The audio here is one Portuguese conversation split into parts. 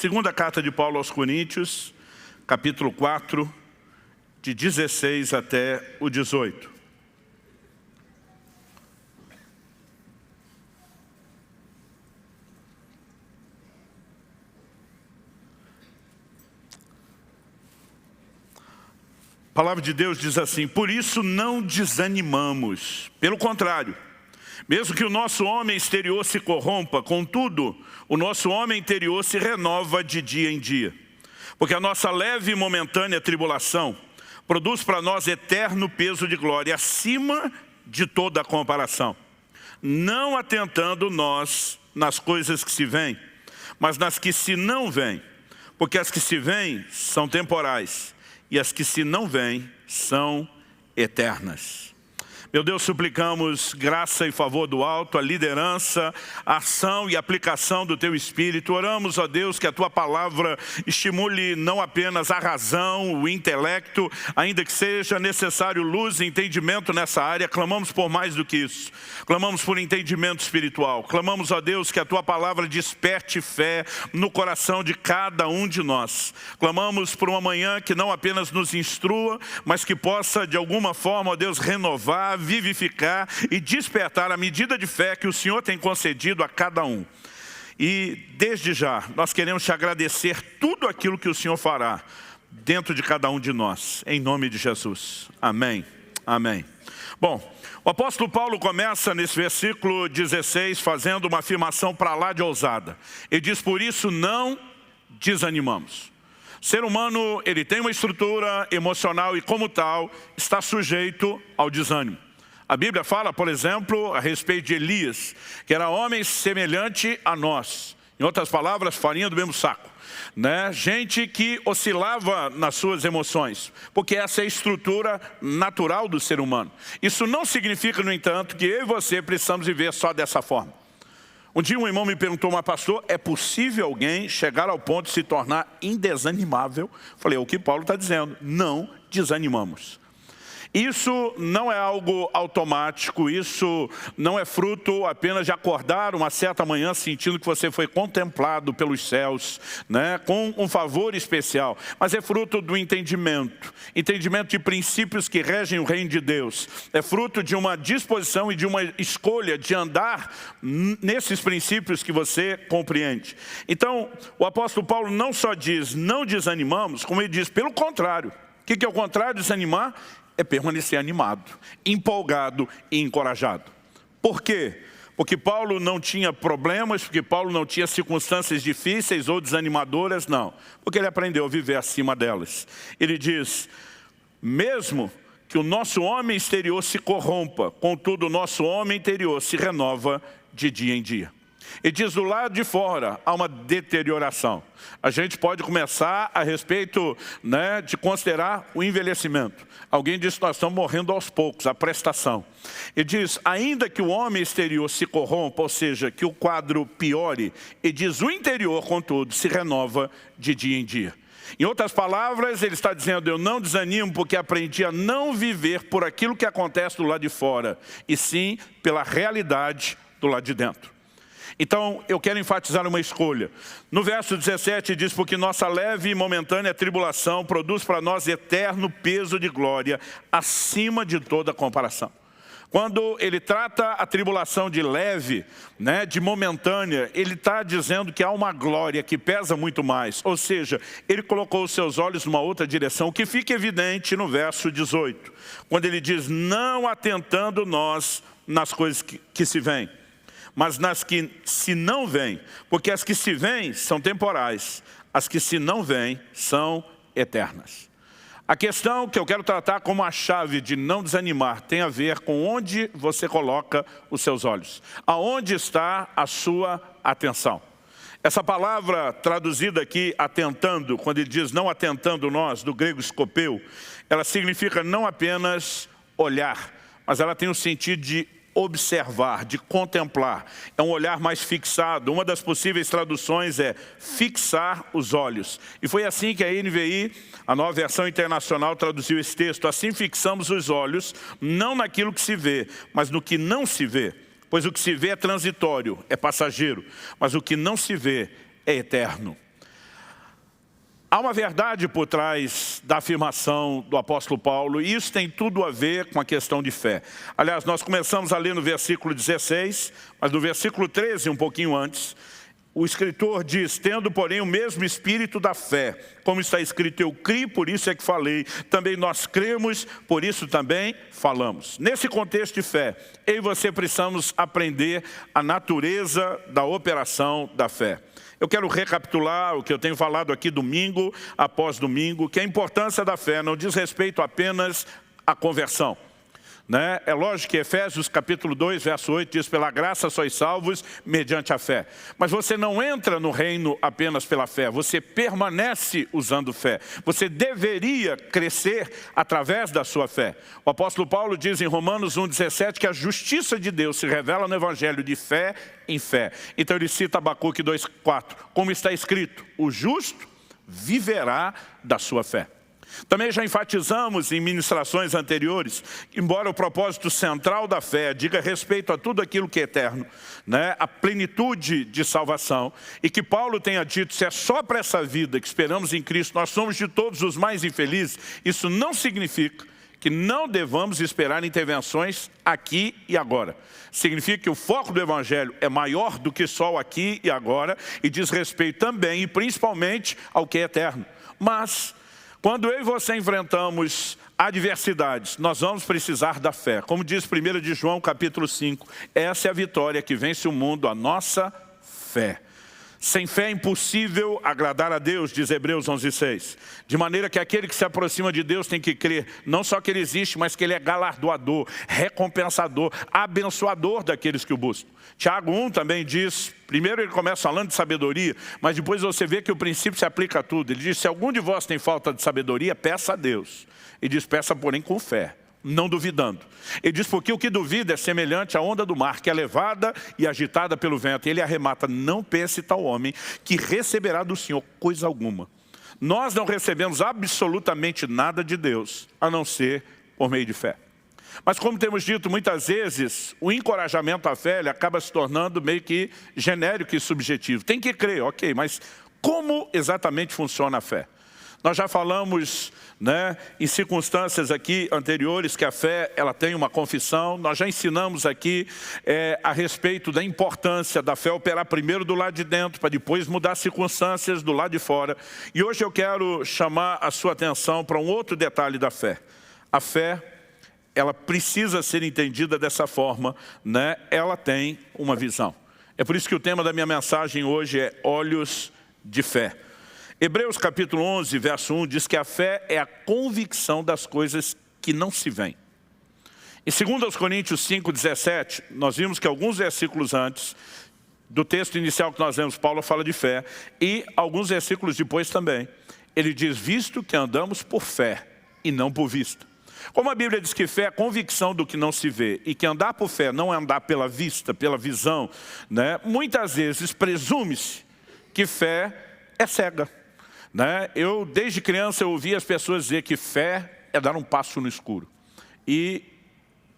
Segunda carta de Paulo aos Coríntios, capítulo 4, de 16 até o 18. A palavra de Deus diz assim, por isso não desanimamos, pelo contrário, mesmo que o nosso homem exterior se corrompa, contudo, o nosso homem interior se renova de dia em dia. Porque a nossa leve e momentânea tribulação produz para nós eterno peso de glória, acima de toda comparação. Não atentando nós nas coisas que se veem, mas nas que se não veem. Porque as que se veem são temporais, e as que se não veem são eternas. Meu Deus, suplicamos graça e favor do alto, a liderança, a ação e aplicação do Teu Espírito. Oramos, ó Deus, que a Tua palavra estimule não apenas a razão, o intelecto, ainda que seja necessário luz e entendimento nessa área, clamamos por mais do que isso. Clamamos por entendimento espiritual. Clamamos, ó Deus, que a Tua palavra desperte fé no coração de cada um de nós. Clamamos por uma manhã que não apenas nos instrua, mas que possa, de alguma forma, ó Deus, renovar, vivificar e despertar a medida de fé que o Senhor tem concedido a cada um. E desde já, nós queremos te agradecer tudo aquilo que o Senhor fará dentro de cada um de nós, em nome de Jesus. Amém. Amém. Bom, o apóstolo Paulo começa nesse versículo 16 fazendo uma afirmação para lá de ousada. Ele diz, por isso não desanimamos. Ser humano, ele tem uma estrutura emocional e como tal, está sujeito ao desânimo. A Bíblia fala, por exemplo, a respeito de Elias, que era homem semelhante a nós. Em outras palavras, farinha do mesmo saco. Né? Gente que oscilava nas suas emoções, porque essa é a estrutura natural do ser humano. Isso não significa, no entanto, que eu e você precisamos viver só dessa forma. Um dia um irmão me perguntou, mas pastor, é possível alguém chegar ao ponto de se tornar indesanimável? Falei, é o que Paulo está dizendo, não desanimamos. Isso não é algo automático, isso não é fruto apenas de acordar uma certa manhã sentindo que você foi contemplado pelos céus, né, com um favor especial, mas é fruto do entendimento, entendimento de princípios que regem o reino de Deus, é fruto de uma disposição e de uma escolha de andar nesses princípios que você compreende. Então, o apóstolo Paulo não só diz, não desanimamos, como ele diz, pelo contrário, o que é o contrário de desanimar? É permanecer animado, empolgado e encorajado. Por quê? Porque Paulo não tinha problemas, porque Paulo não tinha circunstâncias difíceis ou desanimadoras, não. Porque ele aprendeu a viver acima delas. Ele diz, mesmo que o nosso homem exterior se corrompa, contudo o nosso homem interior se renova de dia em dia. E diz do lado de fora há uma deterioração. A gente pode começar a respeito né, de considerar o envelhecimento. Alguém diz nós estamos morrendo aos poucos, a prestação. E diz, ainda que o homem exterior se corrompa, ou seja, que o quadro piore, e diz, o interior, contudo, se renova de dia em dia. Em outras palavras, ele está dizendo, eu não desanimo porque aprendi a não viver por aquilo que acontece do lado de fora, e sim pela realidade do lado de dentro. Então, eu quero enfatizar uma escolha. No verso 17 diz, porque nossa leve e momentânea tribulação produz para nós eterno peso de glória, acima de toda comparação. Quando ele trata a tribulação de leve, né, de momentânea, ele está dizendo que há uma glória que pesa muito mais. Ou seja, ele colocou os seus olhos numa outra direção, que fica evidente no verso 18. Quando ele diz, não atentando nós nas coisas que, que se vêm mas nas que se não vêm, porque as que se vêm são temporais, as que se não vêm são eternas. A questão que eu quero tratar como a chave de não desanimar tem a ver com onde você coloca os seus olhos. Aonde está a sua atenção. Essa palavra traduzida aqui, atentando, quando ele diz não atentando nós, do grego escopeu, ela significa não apenas olhar, mas ela tem o sentido de observar, de contemplar. É um olhar mais fixado. Uma das possíveis traduções é fixar os olhos. E foi assim que a NVI, a nova versão internacional, traduziu esse texto. Assim fixamos os olhos, não naquilo que se vê, mas no que não se vê. Pois o que se vê é transitório, é passageiro, mas o que não se vê é eterno. Há uma verdade por trás da afirmação do apóstolo Paulo, e isso tem tudo a ver com a questão de fé. Aliás, nós começamos a ler no versículo 16, mas no versículo 13, um pouquinho antes, o escritor diz, tendo porém o mesmo espírito da fé, como está escrito, eu criei, por isso é que falei, também nós cremos, por isso também falamos. Nesse contexto de fé, eu e você precisamos aprender a natureza da operação da fé. Eu quero recapitular o que eu tenho falado aqui domingo após domingo, que a importância da fé não diz respeito apenas à conversão. Né? É lógico que Efésios capítulo 2, verso 8 diz, pela graça sois salvos mediante a fé. Mas você não entra no reino apenas pela fé, você permanece usando fé. Você deveria crescer através da sua fé. O apóstolo Paulo diz em Romanos 1,17 que a justiça de Deus se revela no evangelho de fé em fé. Então ele cita Abacuque 2,4, como está escrito, o justo viverá da sua fé. Também já enfatizamos em ministrações anteriores, embora o propósito central da fé diga respeito a tudo aquilo que é eterno, né, a plenitude de salvação, e que Paulo tenha dito, se é só para essa vida que esperamos em Cristo, nós somos de todos os mais infelizes, isso não significa que não devamos esperar intervenções aqui e agora. Significa que o foco do Evangelho é maior do que só o aqui e agora, e diz respeito também e principalmente ao que é eterno. Mas quando eu e você enfrentamos adversidades, nós vamos precisar da fé. Como diz 1 de João capítulo 5, essa é a vitória que vence o mundo, a nossa fé. Sem fé é impossível agradar a Deus, diz Hebreus 11,6. De maneira que aquele que se aproxima de Deus tem que crer, não só que Ele existe, mas que Ele é galardoador, recompensador, abençoador daqueles que o buscam. Tiago 1 também diz, primeiro ele começa falando de sabedoria, mas depois você vê que o princípio se aplica a tudo. Ele diz, se algum de vós tem falta de sabedoria, peça a Deus. E diz, peça porém com fé não duvidando. Ele diz, porque o que duvida é semelhante à onda do mar, que é levada e agitada pelo vento. Ele arremata, não pense tal homem, que receberá do Senhor coisa alguma. Nós não recebemos absolutamente nada de Deus, a não ser por meio de fé. Mas como temos dito muitas vezes, o encorajamento à fé acaba se tornando meio que genérico e subjetivo. Tem que crer, ok, mas como exatamente funciona a fé? Nós já falamos né, em circunstâncias aqui anteriores que a fé ela tem uma confissão. Nós já ensinamos aqui é, a respeito da importância da fé operar primeiro do lado de dentro, para depois mudar as circunstâncias do lado de fora. E hoje eu quero chamar a sua atenção para um outro detalhe da fé. A fé, ela precisa ser entendida dessa forma, né? ela tem uma visão. É por isso que o tema da minha mensagem hoje é olhos de fé. Hebreus capítulo 11, verso 1, diz que a fé é a convicção das coisas que não se veem. Em 2 Coríntios 5, 17, nós vimos que alguns versículos antes do texto inicial que nós lemos, Paulo fala de fé, e alguns versículos depois também. Ele diz, visto que andamos por fé e não por vista. Como a Bíblia diz que fé é convicção do que não se vê, e que andar por fé não é andar pela vista, pela visão, né? muitas vezes presume-se que fé é cega. Né? Eu, desde criança, eu ouvi as pessoas dizer que fé é dar um passo no escuro. E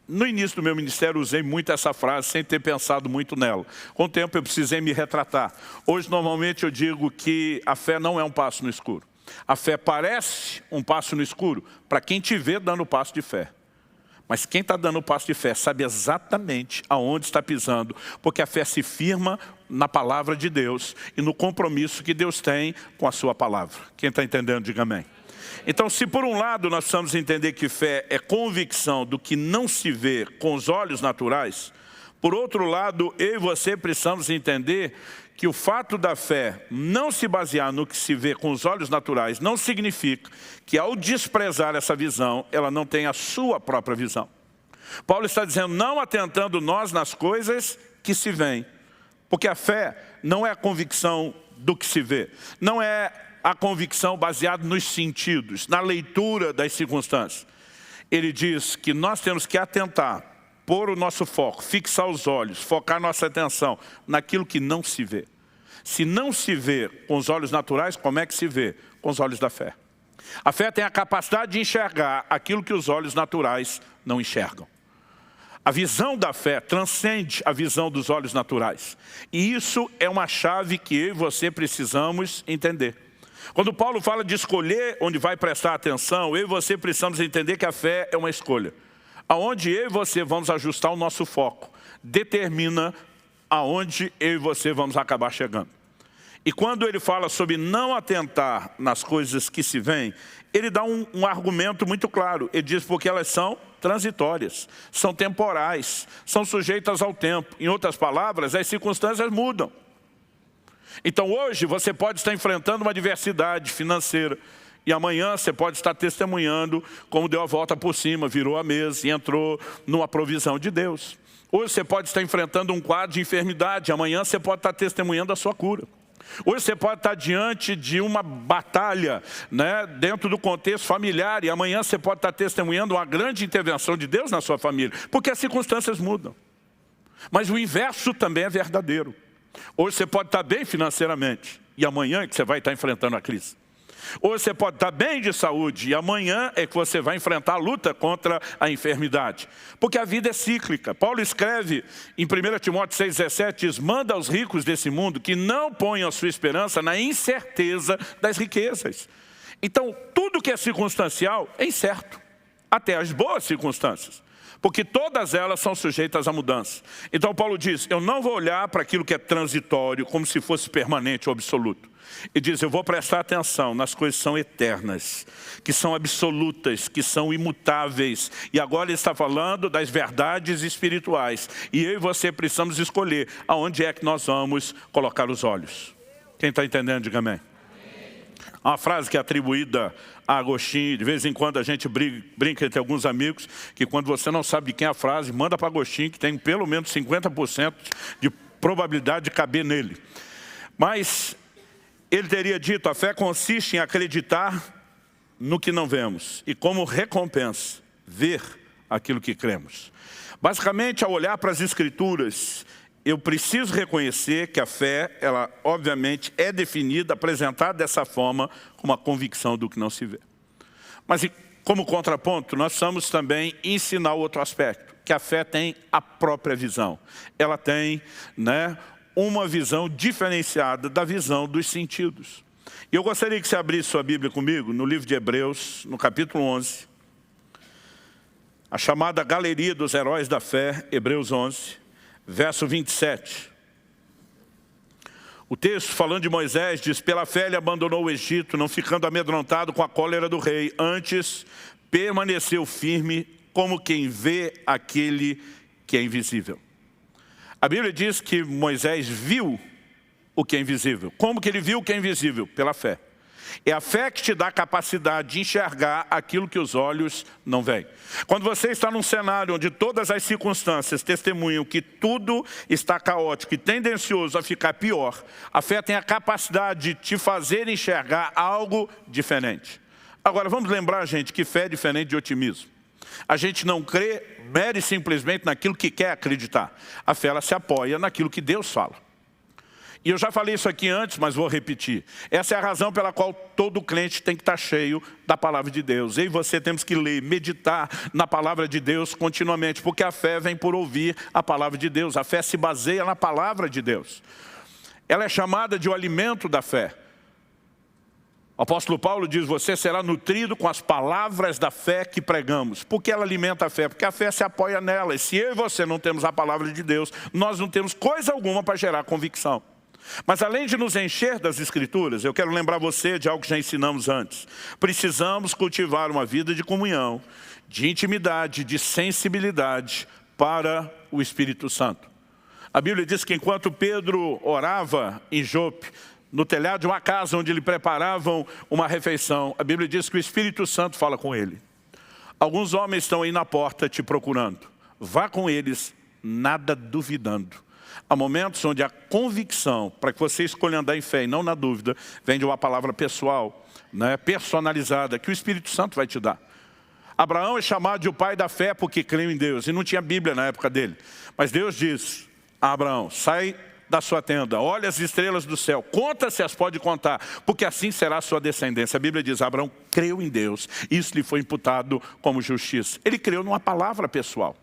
no início do meu ministério usei muito essa frase sem ter pensado muito nela. Com o tempo eu precisei me retratar. Hoje normalmente eu digo que a fé não é um passo no escuro. A fé parece um passo no escuro para quem te vê dando o passo de fé. Mas quem está dando o passo de fé sabe exatamente aonde está pisando, porque a fé se firma na palavra de Deus e no compromisso que Deus tem com a sua palavra. Quem está entendendo, diga amém. Então, se por um lado nós precisamos entender que fé é convicção do que não se vê com os olhos naturais, por outro lado, eu e você precisamos entender que o fato da fé não se basear no que se vê com os olhos naturais não significa que ao desprezar essa visão, ela não tem a sua própria visão. Paulo está dizendo, não atentando nós nas coisas que se veem, porque a fé não é a convicção do que se vê, não é a convicção baseada nos sentidos, na leitura das circunstâncias. Ele diz que nós temos que atentar pôr o nosso foco, fixar os olhos, focar nossa atenção naquilo que não se vê. Se não se vê com os olhos naturais, como é que se vê? Com os olhos da fé. A fé tem a capacidade de enxergar aquilo que os olhos naturais não enxergam. A visão da fé transcende a visão dos olhos naturais. E isso é uma chave que eu e você precisamos entender. Quando Paulo fala de escolher onde vai prestar atenção, eu e você precisamos entender que a fé é uma escolha. Aonde eu e você vamos ajustar o nosso foco, determina aonde eu e você vamos acabar chegando. E quando ele fala sobre não atentar nas coisas que se veem, ele dá um, um, argumento muito claro. Ele diz porque elas são transitórias, são temporais, são sujeitas ao tempo. Em outras palavras, as circunstâncias mudam. Então hoje você pode estar enfrentando uma adversidade financeira, e amanhã você pode estar testemunhando como deu a volta por cima, virou a mesa e entrou numa provisão de Deus. Hoje você pode estar enfrentando um quadro de enfermidade, amanhã você pode estar testemunhando a sua cura. Hoje você pode estar diante de uma batalha né, dentro do contexto familiar e amanhã você pode estar testemunhando uma grande intervenção de Deus na sua família, porque as circunstâncias mudam. Mas o inverso também é verdadeiro. Hoje você pode estar bem financeiramente e amanhã é que você vai estar enfrentando a crise. Hoje você pode estar bem de saúde e amanhã é que você vai enfrentar a luta contra a enfermidade. Porque a vida é cíclica. Paulo escreve em 1 Timóteo 6,17, diz, manda aos ricos desse mundo que não ponham a sua esperança na incerteza das riquezas. Então, tudo que é circunstancial é incerto, até as boas circunstâncias porque todas elas são sujeitas à mudança. Então Paulo diz, eu não vou olhar para aquilo que é transitório como se fosse permanente ou absoluto. E diz, eu vou prestar atenção nas coisas que são eternas, que são absolutas, que são imutáveis. E agora ele está falando das verdades espirituais. E eu e você precisamos escolher aonde é que nós vamos colocar os olhos. Quem está entendendo, diga amém. Uma frase que é atribuída a Agostinho, de vez em quando a gente brinca, brinca entre alguns amigos, que quando você não sabe de quem é a frase, manda para Agostinho, que tem pelo menos 50% de probabilidade de caber nele. Mas ele teria dito, a fé consiste em acreditar no que não vemos e como recompensa, ver aquilo que cremos. Basicamente, ao olhar para as escrituras, eu preciso reconhecer que a fé, ela obviamente é definida, apresentada dessa forma, como a convicção do que não se vê. Mas como contraponto, nós vamos também ensinar outro aspecto, que a fé tem a própria visão. Ela tem né, uma visão diferenciada da visão dos sentidos. E eu gostaria que você abrisse sua Bíblia comigo no livro de Hebreus, no capítulo 11. A chamada Galeria dos Heróis da Fé, Hebreus 11, verso 27. O texto, falando de Moisés, diz, pela fé ele abandonou o Egito, não ficando amedrontado com a cólera do rei, antes permaneceu firme como quem vê aquele que é invisível. A Bíblia diz que Moisés viu o que é invisível. Como que ele viu o que é invisível? Pela fé. É a fé que te dá a capacidade de enxergar aquilo que os olhos não veem. Quando você está num cenário onde todas as circunstâncias testemunham que tudo está caótico e tendencioso a ficar pior, a fé tem a capacidade de te fazer enxergar algo diferente. Agora, vamos lembrar, gente, que fé é diferente de otimismo. A gente não crê mere simplesmente naquilo que quer acreditar. A fé ela se apoia naquilo que Deus fala. E eu já falei isso aqui antes, mas vou repetir. Essa é a razão pela qual todo crente tem que estar cheio da palavra de Deus. Eu e você temos que ler, meditar na palavra de Deus continuamente, porque a fé vem por ouvir a palavra de Deus. A fé se baseia na palavra de Deus. Ela é chamada de o alimento da fé. O apóstolo Paulo diz, você será nutrido com as palavras da fé que pregamos. Por que ela alimenta a fé? Porque a fé se apoia nela. E se eu e você não temos a palavra de Deus, nós não temos coisa alguma para gerar convicção. Mas além de nos encher das escrituras, eu quero lembrar você de algo que já ensinamos antes. Precisamos cultivar uma vida de comunhão, de intimidade, de sensibilidade para o Espírito Santo. A Bíblia diz que enquanto Pedro orava em Jope, no telhado de uma casa onde lhe preparavam uma refeição. A Bíblia diz que o Espírito Santo fala com ele. Alguns homens estão aí na porta te procurando. Vá com eles, nada duvidando. Há momentos onde a convicção, para que você escolha andar em fé e não na dúvida, vem de uma palavra pessoal, né, personalizada, que o Espírito Santo vai te dar. Abraão é chamado de o pai da fé porque creu em Deus, e não tinha Bíblia na época dele. Mas Deus diz a Abraão, sai da sua tenda, olha as estrelas do céu, conta se as pode contar, porque assim será a sua descendência. A Bíblia diz, Abraão creu em Deus, isso lhe foi imputado como justiça. Ele creu numa palavra pessoal.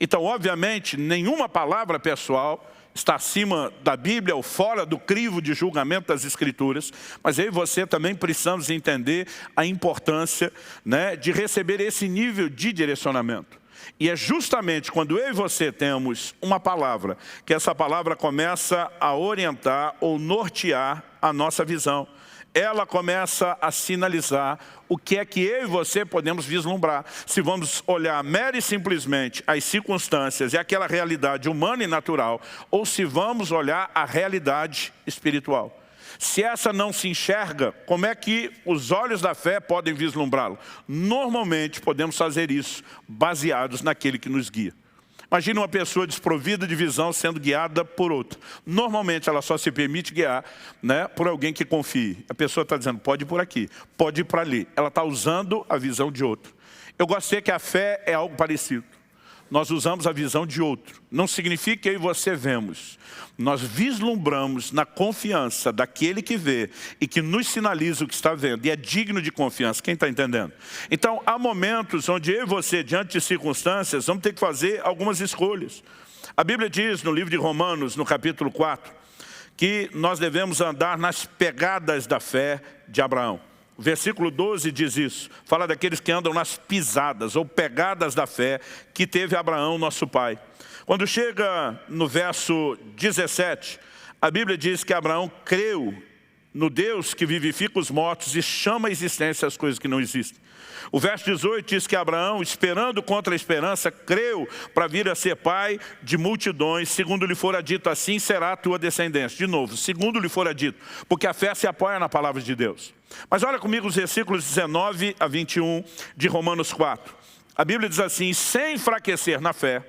Então, obviamente, nenhuma palavra pessoal está acima da Bíblia ou fora do crivo de julgamento das Escrituras, mas eu e você também precisamos entender a importância né, de receber esse nível de direcionamento. E é justamente quando eu e você temos uma palavra, que essa palavra começa a orientar ou nortear a nossa visão. Ela começa a sinalizar o que é que eu e você podemos vislumbrar. Se vamos olhar mera e simplesmente as circunstâncias e aquela realidade humana e natural, ou se vamos olhar a realidade espiritual. Se essa não se enxerga, como é que os olhos da fé podem vislumbrá-lo? Normalmente podemos fazer isso baseados naquele que nos guia. Imagina uma pessoa desprovida de visão sendo guiada por outra. Normalmente ela só se permite guiar né, por alguém que confie. A pessoa está dizendo, pode ir por aqui, pode ir para ali. Ela está usando a visão de outro. Eu gostei que a fé é algo parecido nós usamos a visão de outro. Não significa que eu e você vemos. Nós vislumbramos na confiança daquele que vê e que nos sinaliza o que está vendo. E é digno de confiança. Quem está entendendo? Então, há momentos onde eu e você, diante de circunstâncias, vamos ter que fazer algumas escolhas. A Bíblia diz no livro de Romanos, no capítulo 4, que nós devemos andar nas pegadas da fé de Abraão. Versículo 12 diz isso, fala daqueles que andam nas pisadas ou pegadas da fé que teve Abraão, nosso pai. Quando chega no verso 17, a Bíblia diz que Abraão creu no Deus que vivifica os mortos e chama a existência as coisas que não existem. O verso 18 diz que Abraão, esperando contra a esperança, creu para vir a ser pai de multidões, segundo lhe fora dito, assim será a tua descendência. De novo, segundo lhe fora dito, porque a fé se apoia na palavra de Deus. Mas olha comigo os versículos 19 a 21 de Romanos 4. A Bíblia diz assim, sem enfraquecer na fé,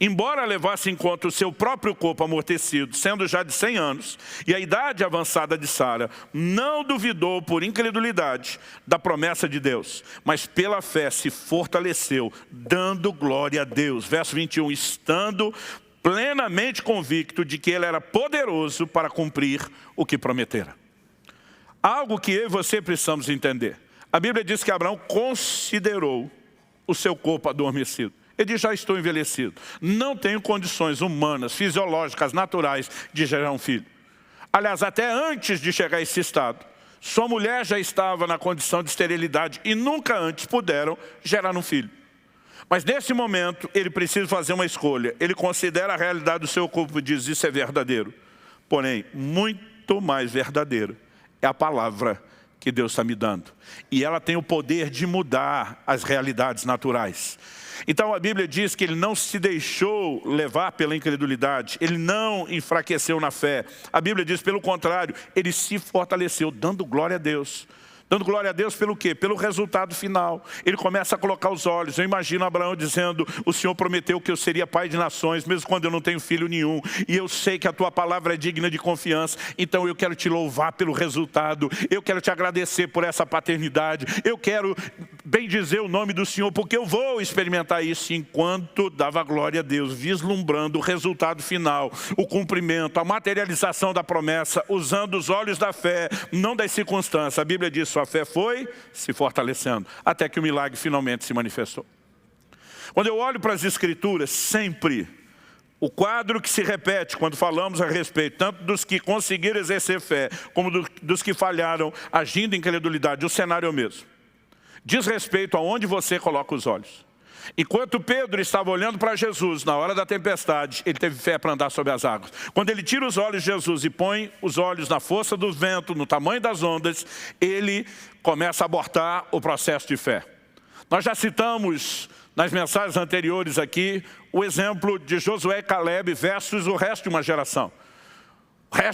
Embora levasse em conta o seu próprio corpo amortecido, sendo já de 100 anos, e a idade avançada de Sara, não duvidou por incredulidade da promessa de Deus, mas pela fé se fortaleceu, dando glória a Deus. Verso 21, estando plenamente convicto de que ele era poderoso para cumprir o que prometera. Algo que eu e você precisamos entender. A Bíblia diz que Abraão considerou o seu corpo adormecido. Ele diz, já estou envelhecido. Não tenho condições humanas, fisiológicas, naturais de gerar um filho. Aliás, até antes de chegar a esse estado, sua mulher já estava na condição de esterilidade e nunca antes puderam gerar um filho. Mas nesse momento, ele precisa fazer uma escolha. Ele considera a realidade do seu corpo e diz, isso é verdadeiro. Porém, muito mais verdadeiro é a palavra que Deus está me dando. E ela tem o poder de mudar as realidades naturais. Então a Bíblia diz que ele não se deixou levar pela incredulidade, ele não enfraqueceu na fé. A Bíblia diz, pelo contrário, ele se fortaleceu, dando glória a Deus. Dando glória a Deus pelo quê? Pelo resultado final. Ele começa a colocar os olhos. Eu imagino Abraão dizendo, o Senhor prometeu que eu seria pai de nações, mesmo quando eu não tenho filho nenhum. E eu sei que a tua palavra é digna de confiança. Então eu quero te louvar pelo resultado. Eu quero te agradecer por essa paternidade. Eu quero bem dizer o nome do Senhor, porque eu vou experimentar isso enquanto dava glória a Deus, vislumbrando o resultado final, o cumprimento, a materialização da promessa, usando os olhos da fé, não das circunstâncias. A Bíblia diz, sua fé foi se fortalecendo, até que o milagre finalmente se manifestou. Quando eu olho para as escrituras, sempre o quadro que se repete quando falamos a respeito, tanto dos que conseguiram exercer fé, como do, dos que falharam agindo em credulidade, o cenário é o mesmo. Diz respeito aonde você coloca os olhos. Enquanto Pedro estava olhando para Jesus na hora da tempestade, ele teve fé para andar sobre as águas. Quando ele tira os olhos de Jesus e põe os olhos na força do vento, no tamanho das ondas, ele começa a abortar o processo de fé. Nós já citamos nas mensagens anteriores aqui o exemplo de Josué e Caleb versus o resto de uma geração.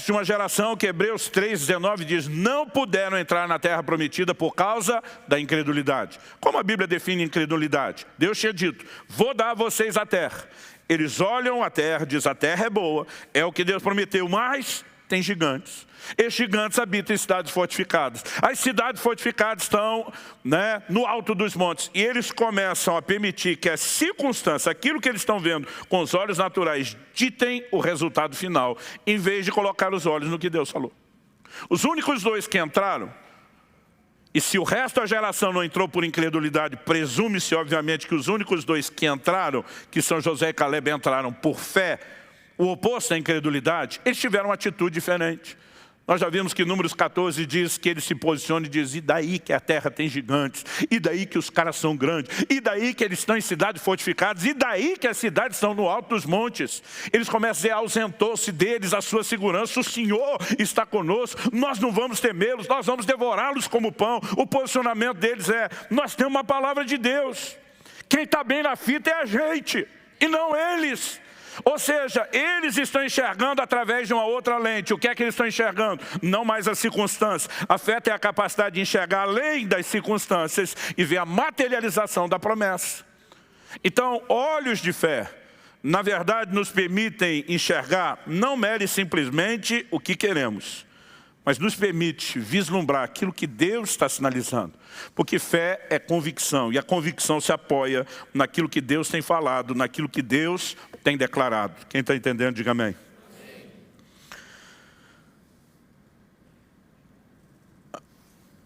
De uma geração que Hebreus 3,19 diz, não puderam entrar na terra prometida por causa da incredulidade. Como a Bíblia define incredulidade? Deus tinha dito, vou dar a vocês a terra. Eles olham a terra, diz a terra é boa, é o que Deus prometeu, mas tem gigantes. Esses gigantes habitam em cidades fortificadas. As cidades fortificadas estão né, no alto dos montes. E eles começam a permitir que as circunstâncias, aquilo que eles estão vendo com os olhos naturais, ditem o resultado final, em vez de colocar os olhos no que Deus falou. Os únicos dois que entraram, e se o resto da geração não entrou por incredulidade, presume-se obviamente que os únicos dois que entraram, que são José e Caleb, entraram por fé, o oposto à incredulidade, eles tiveram uma atitude diferente. Nós já vimos que Números 14 diz que ele se posiciona e diz, e daí que a terra tem gigantes, e daí que os caras são grandes, e daí que eles estão em cidades fortificadas, e daí que as cidades estão no alto dos montes. Eles começam a dizer, ausentou-se deles a sua segurança, o Senhor está conosco, nós não vamos temê-los, nós vamos devorá-los como pão. O posicionamento deles é, nós temos uma palavra de Deus. Quem está bem na fita é a gente, e não eles. Ou seja, eles estão enxergando através de uma outra lente. O que é que eles estão enxergando? Não mais as circunstâncias. A fé tem a capacidade de enxergar além das circunstâncias e ver a materialização da promessa. Então, olhos de fé, na verdade, nos permitem enxergar não mere simplesmente o que queremos, mas nos permite vislumbrar aquilo que Deus está sinalizando. Porque fé é convicção, e a convicção se apoia naquilo que Deus tem falado, naquilo que Deus tem declarado. Quem está entendendo, diga amém.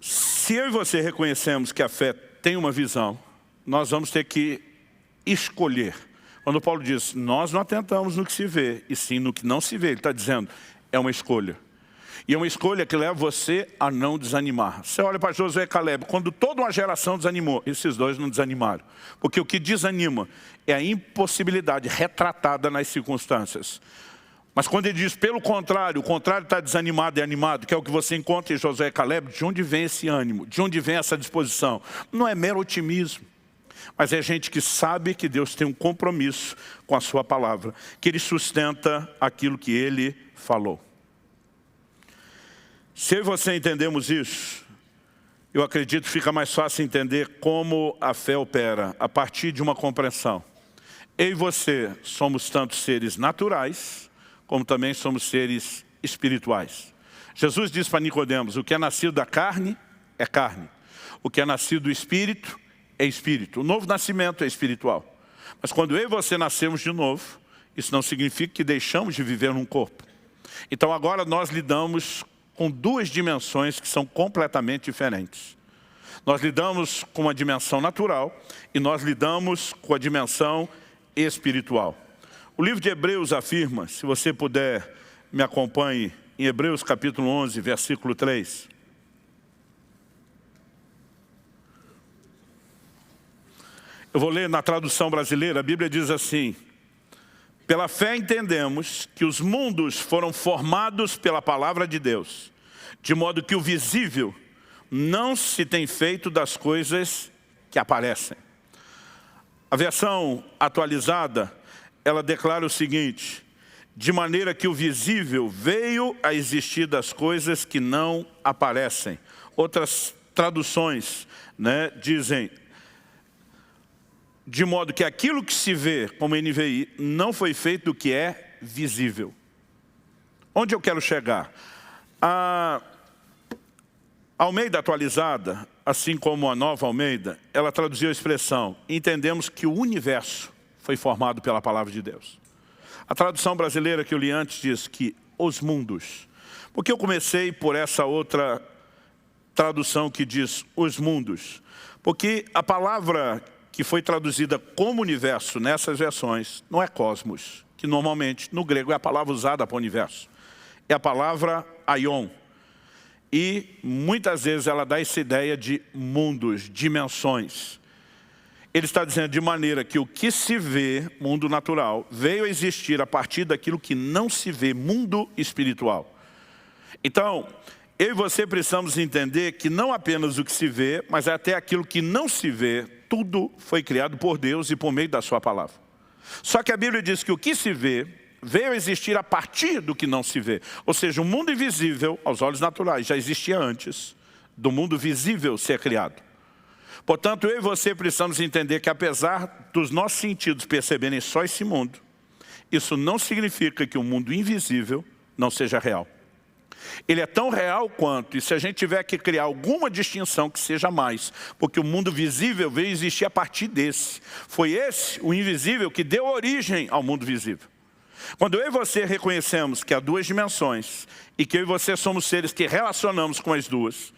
Se eu e você reconhecemos que a fé tem uma visão, nós vamos ter que escolher. Quando Paulo diz, nós não atentamos no que se vê, e sim no que não se vê, ele está dizendo, é uma escolha. E é uma escolha que leva você a não desanimar. Você olha para Josué e Caleb, quando toda uma geração desanimou, esses dois não desanimaram. Porque o que desanima é a impossibilidade retratada nas circunstâncias. Mas quando ele diz, pelo contrário, o contrário está desanimado e animado, que é o que você encontra em Josué e Caleb, de onde vem esse ânimo? De onde vem essa disposição? Não é mero otimismo. Mas é gente que sabe que Deus tem um compromisso com a sua palavra, que Ele sustenta aquilo que Ele falou. Se eu e você entendemos isso, eu acredito que fica mais fácil entender como a fé opera, a partir de uma compreensão. Eu e você somos tanto seres naturais, como também somos seres espirituais. Jesus diz para Nicodemos, o que é nascido da carne é carne, o que é nascido do espírito é espírito. O novo nascimento é espiritual. Mas quando eu e você nascemos de novo, isso não significa que deixamos de viver num corpo. Então agora nós lidamos com duas dimensões que são completamente diferentes. Nós lidamos com a dimensão natural e nós lidamos com a dimensão espiritual. O livro de Hebreus afirma, se você puder me acompanhe, em Hebreus capítulo 11, versículo 3. Eu vou ler na tradução brasileira, a Bíblia diz assim, pela fé entendemos que os mundos foram formados pela palavra de Deus, de modo que o visível não se tem feito das coisas que aparecem. A versão atualizada, ela declara o seguinte, de maneira que o visível veio a existir das coisas que não aparecem. Outras traduções né, dizem, de modo que aquilo que se vê como NVI não foi feito do que é visível. Onde eu quero chegar? A Almeida atualizada, assim como a nova Almeida, ela traduziu a expressão, entendemos que o universo foi formado pela palavra de Deus. A tradução brasileira que eu li antes diz que os mundos. Porque eu comecei por essa outra tradução que diz os mundos. Porque a palavra que foi traduzida como universo nessas versões não é cosmos, que normalmente no grego é a palavra usada para universo. É a palavra aion. E muitas vezes ela dá essa ideia de mundos, dimensões. Ele está dizendo de maneira que o que se vê, mundo natural, veio a existir a partir daquilo que não se vê, mundo espiritual. Então, eu e você precisamos entender que não apenas o que se vê, mas até aquilo que não se vê, tudo foi criado por Deus e por meio da sua palavra. Só que a Bíblia diz que o que se vê veio a existir a partir do que não se vê. Ou seja, o mundo invisível, aos olhos naturais, já existia antes do mundo visível ser criado. Portanto, eu e você precisamos entender que apesar dos nossos sentidos perceberem só esse mundo, isso não significa que o mundo invisível não seja real. Ele é tão real quanto, e se a gente tiver que criar alguma distinção que seja mais, porque o mundo visível veio existir a partir desse. Foi esse, o invisível, que deu origem ao mundo visível. Quando eu e você reconhecemos que há duas dimensões, e que eu e você somos seres que relacionamos com as duas,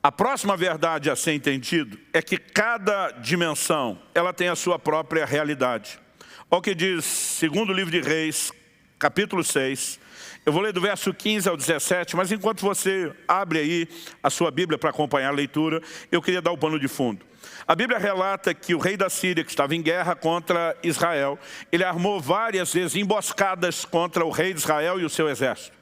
a próxima verdade a ser entendido é que cada dimensão, ela tem a sua própria realidade. Olha o que diz, segundo livro de Reis, capítulo 6. Eu vou ler do verso 15 ao 17, mas enquanto você abre aí a sua Bíblia para acompanhar a leitura, eu queria dar o pano de fundo. A Bíblia relata que o rei da Síria, que estava em guerra contra Israel, ele armou várias vezes emboscadas contra o rei de Israel e o seu exército.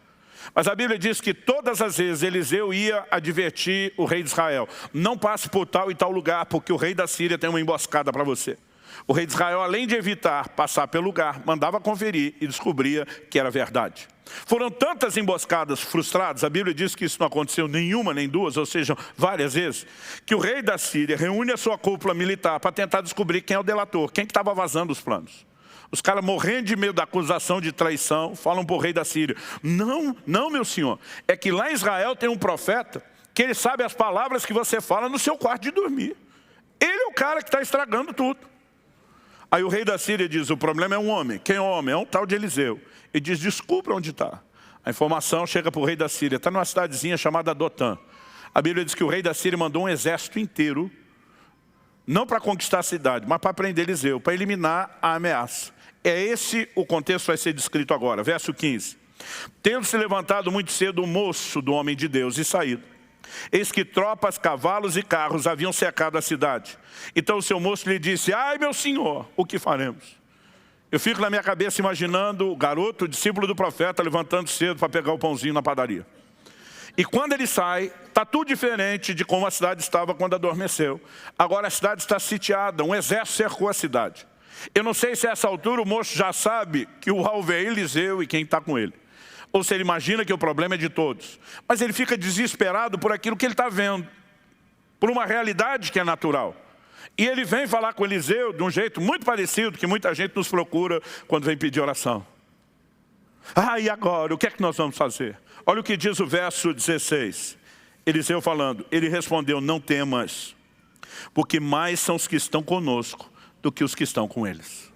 Mas a Bíblia diz que todas as vezes Eliseu ia advertir o rei de Israel, não passe por tal e tal lugar, porque o rei da Síria tem uma emboscada para você. O rei de Israel, além de evitar passar pelo lugar, mandava conferir e descobria que era verdade. Foram tantas emboscadas frustradas, a Bíblia diz que isso não aconteceu nenhuma nem duas, ou seja, várias vezes, que o rei da Síria reúne a sua cúpula militar para tentar descobrir quem é o delator, quem estava que vazando os planos. Os caras morrendo de medo da acusação de traição, falam para o rei da Síria, não, não meu senhor, é que lá em Israel tem um profeta que ele sabe as palavras que você fala no seu quarto de dormir. Ele é o cara que está estragando tudo. Aí o rei da Síria diz, o problema é um homem. Quem é o homem? É um tal de Eliseu. E diz, descubra onde está. A informação chega para o rei da Síria, está numa cidadezinha chamada Dotã. A Bíblia diz que o rei da Síria mandou um exército inteiro, não para conquistar a cidade, mas para prender Eliseu, para eliminar a ameaça. É esse o contexto que vai ser descrito agora. Verso 15. Tendo se levantado muito cedo o moço do homem de Deus e saído. Eis que tropas, cavalos e carros haviam cercado a cidade. Então o seu moço lhe disse, ai meu senhor, o que faremos? Eu fico na minha cabeça imaginando o garoto, o discípulo do profeta, levantando cedo para pegar o pãozinho na padaria. E quando ele sai, está tudo diferente de como a cidade estava quando adormeceu. Agora a cidade está sitiada, um exército cercou a cidade. Eu não sei se a essa altura o moço já sabe que o alvo é Eliseu e quem está com ele. Ou se ele imagina que o problema é de todos. Mas ele fica desesperado por aquilo que ele está vendo. Por uma realidade que é natural. E ele vem falar com Eliseu de um jeito muito parecido que muita gente nos procura quando vem pedir oração. Ah, e agora? O que é que nós vamos fazer? Olha o que diz o verso 16. Eliseu falando, ele respondeu, não temas, porque mais são os que estão conosco do que os que estão com eles.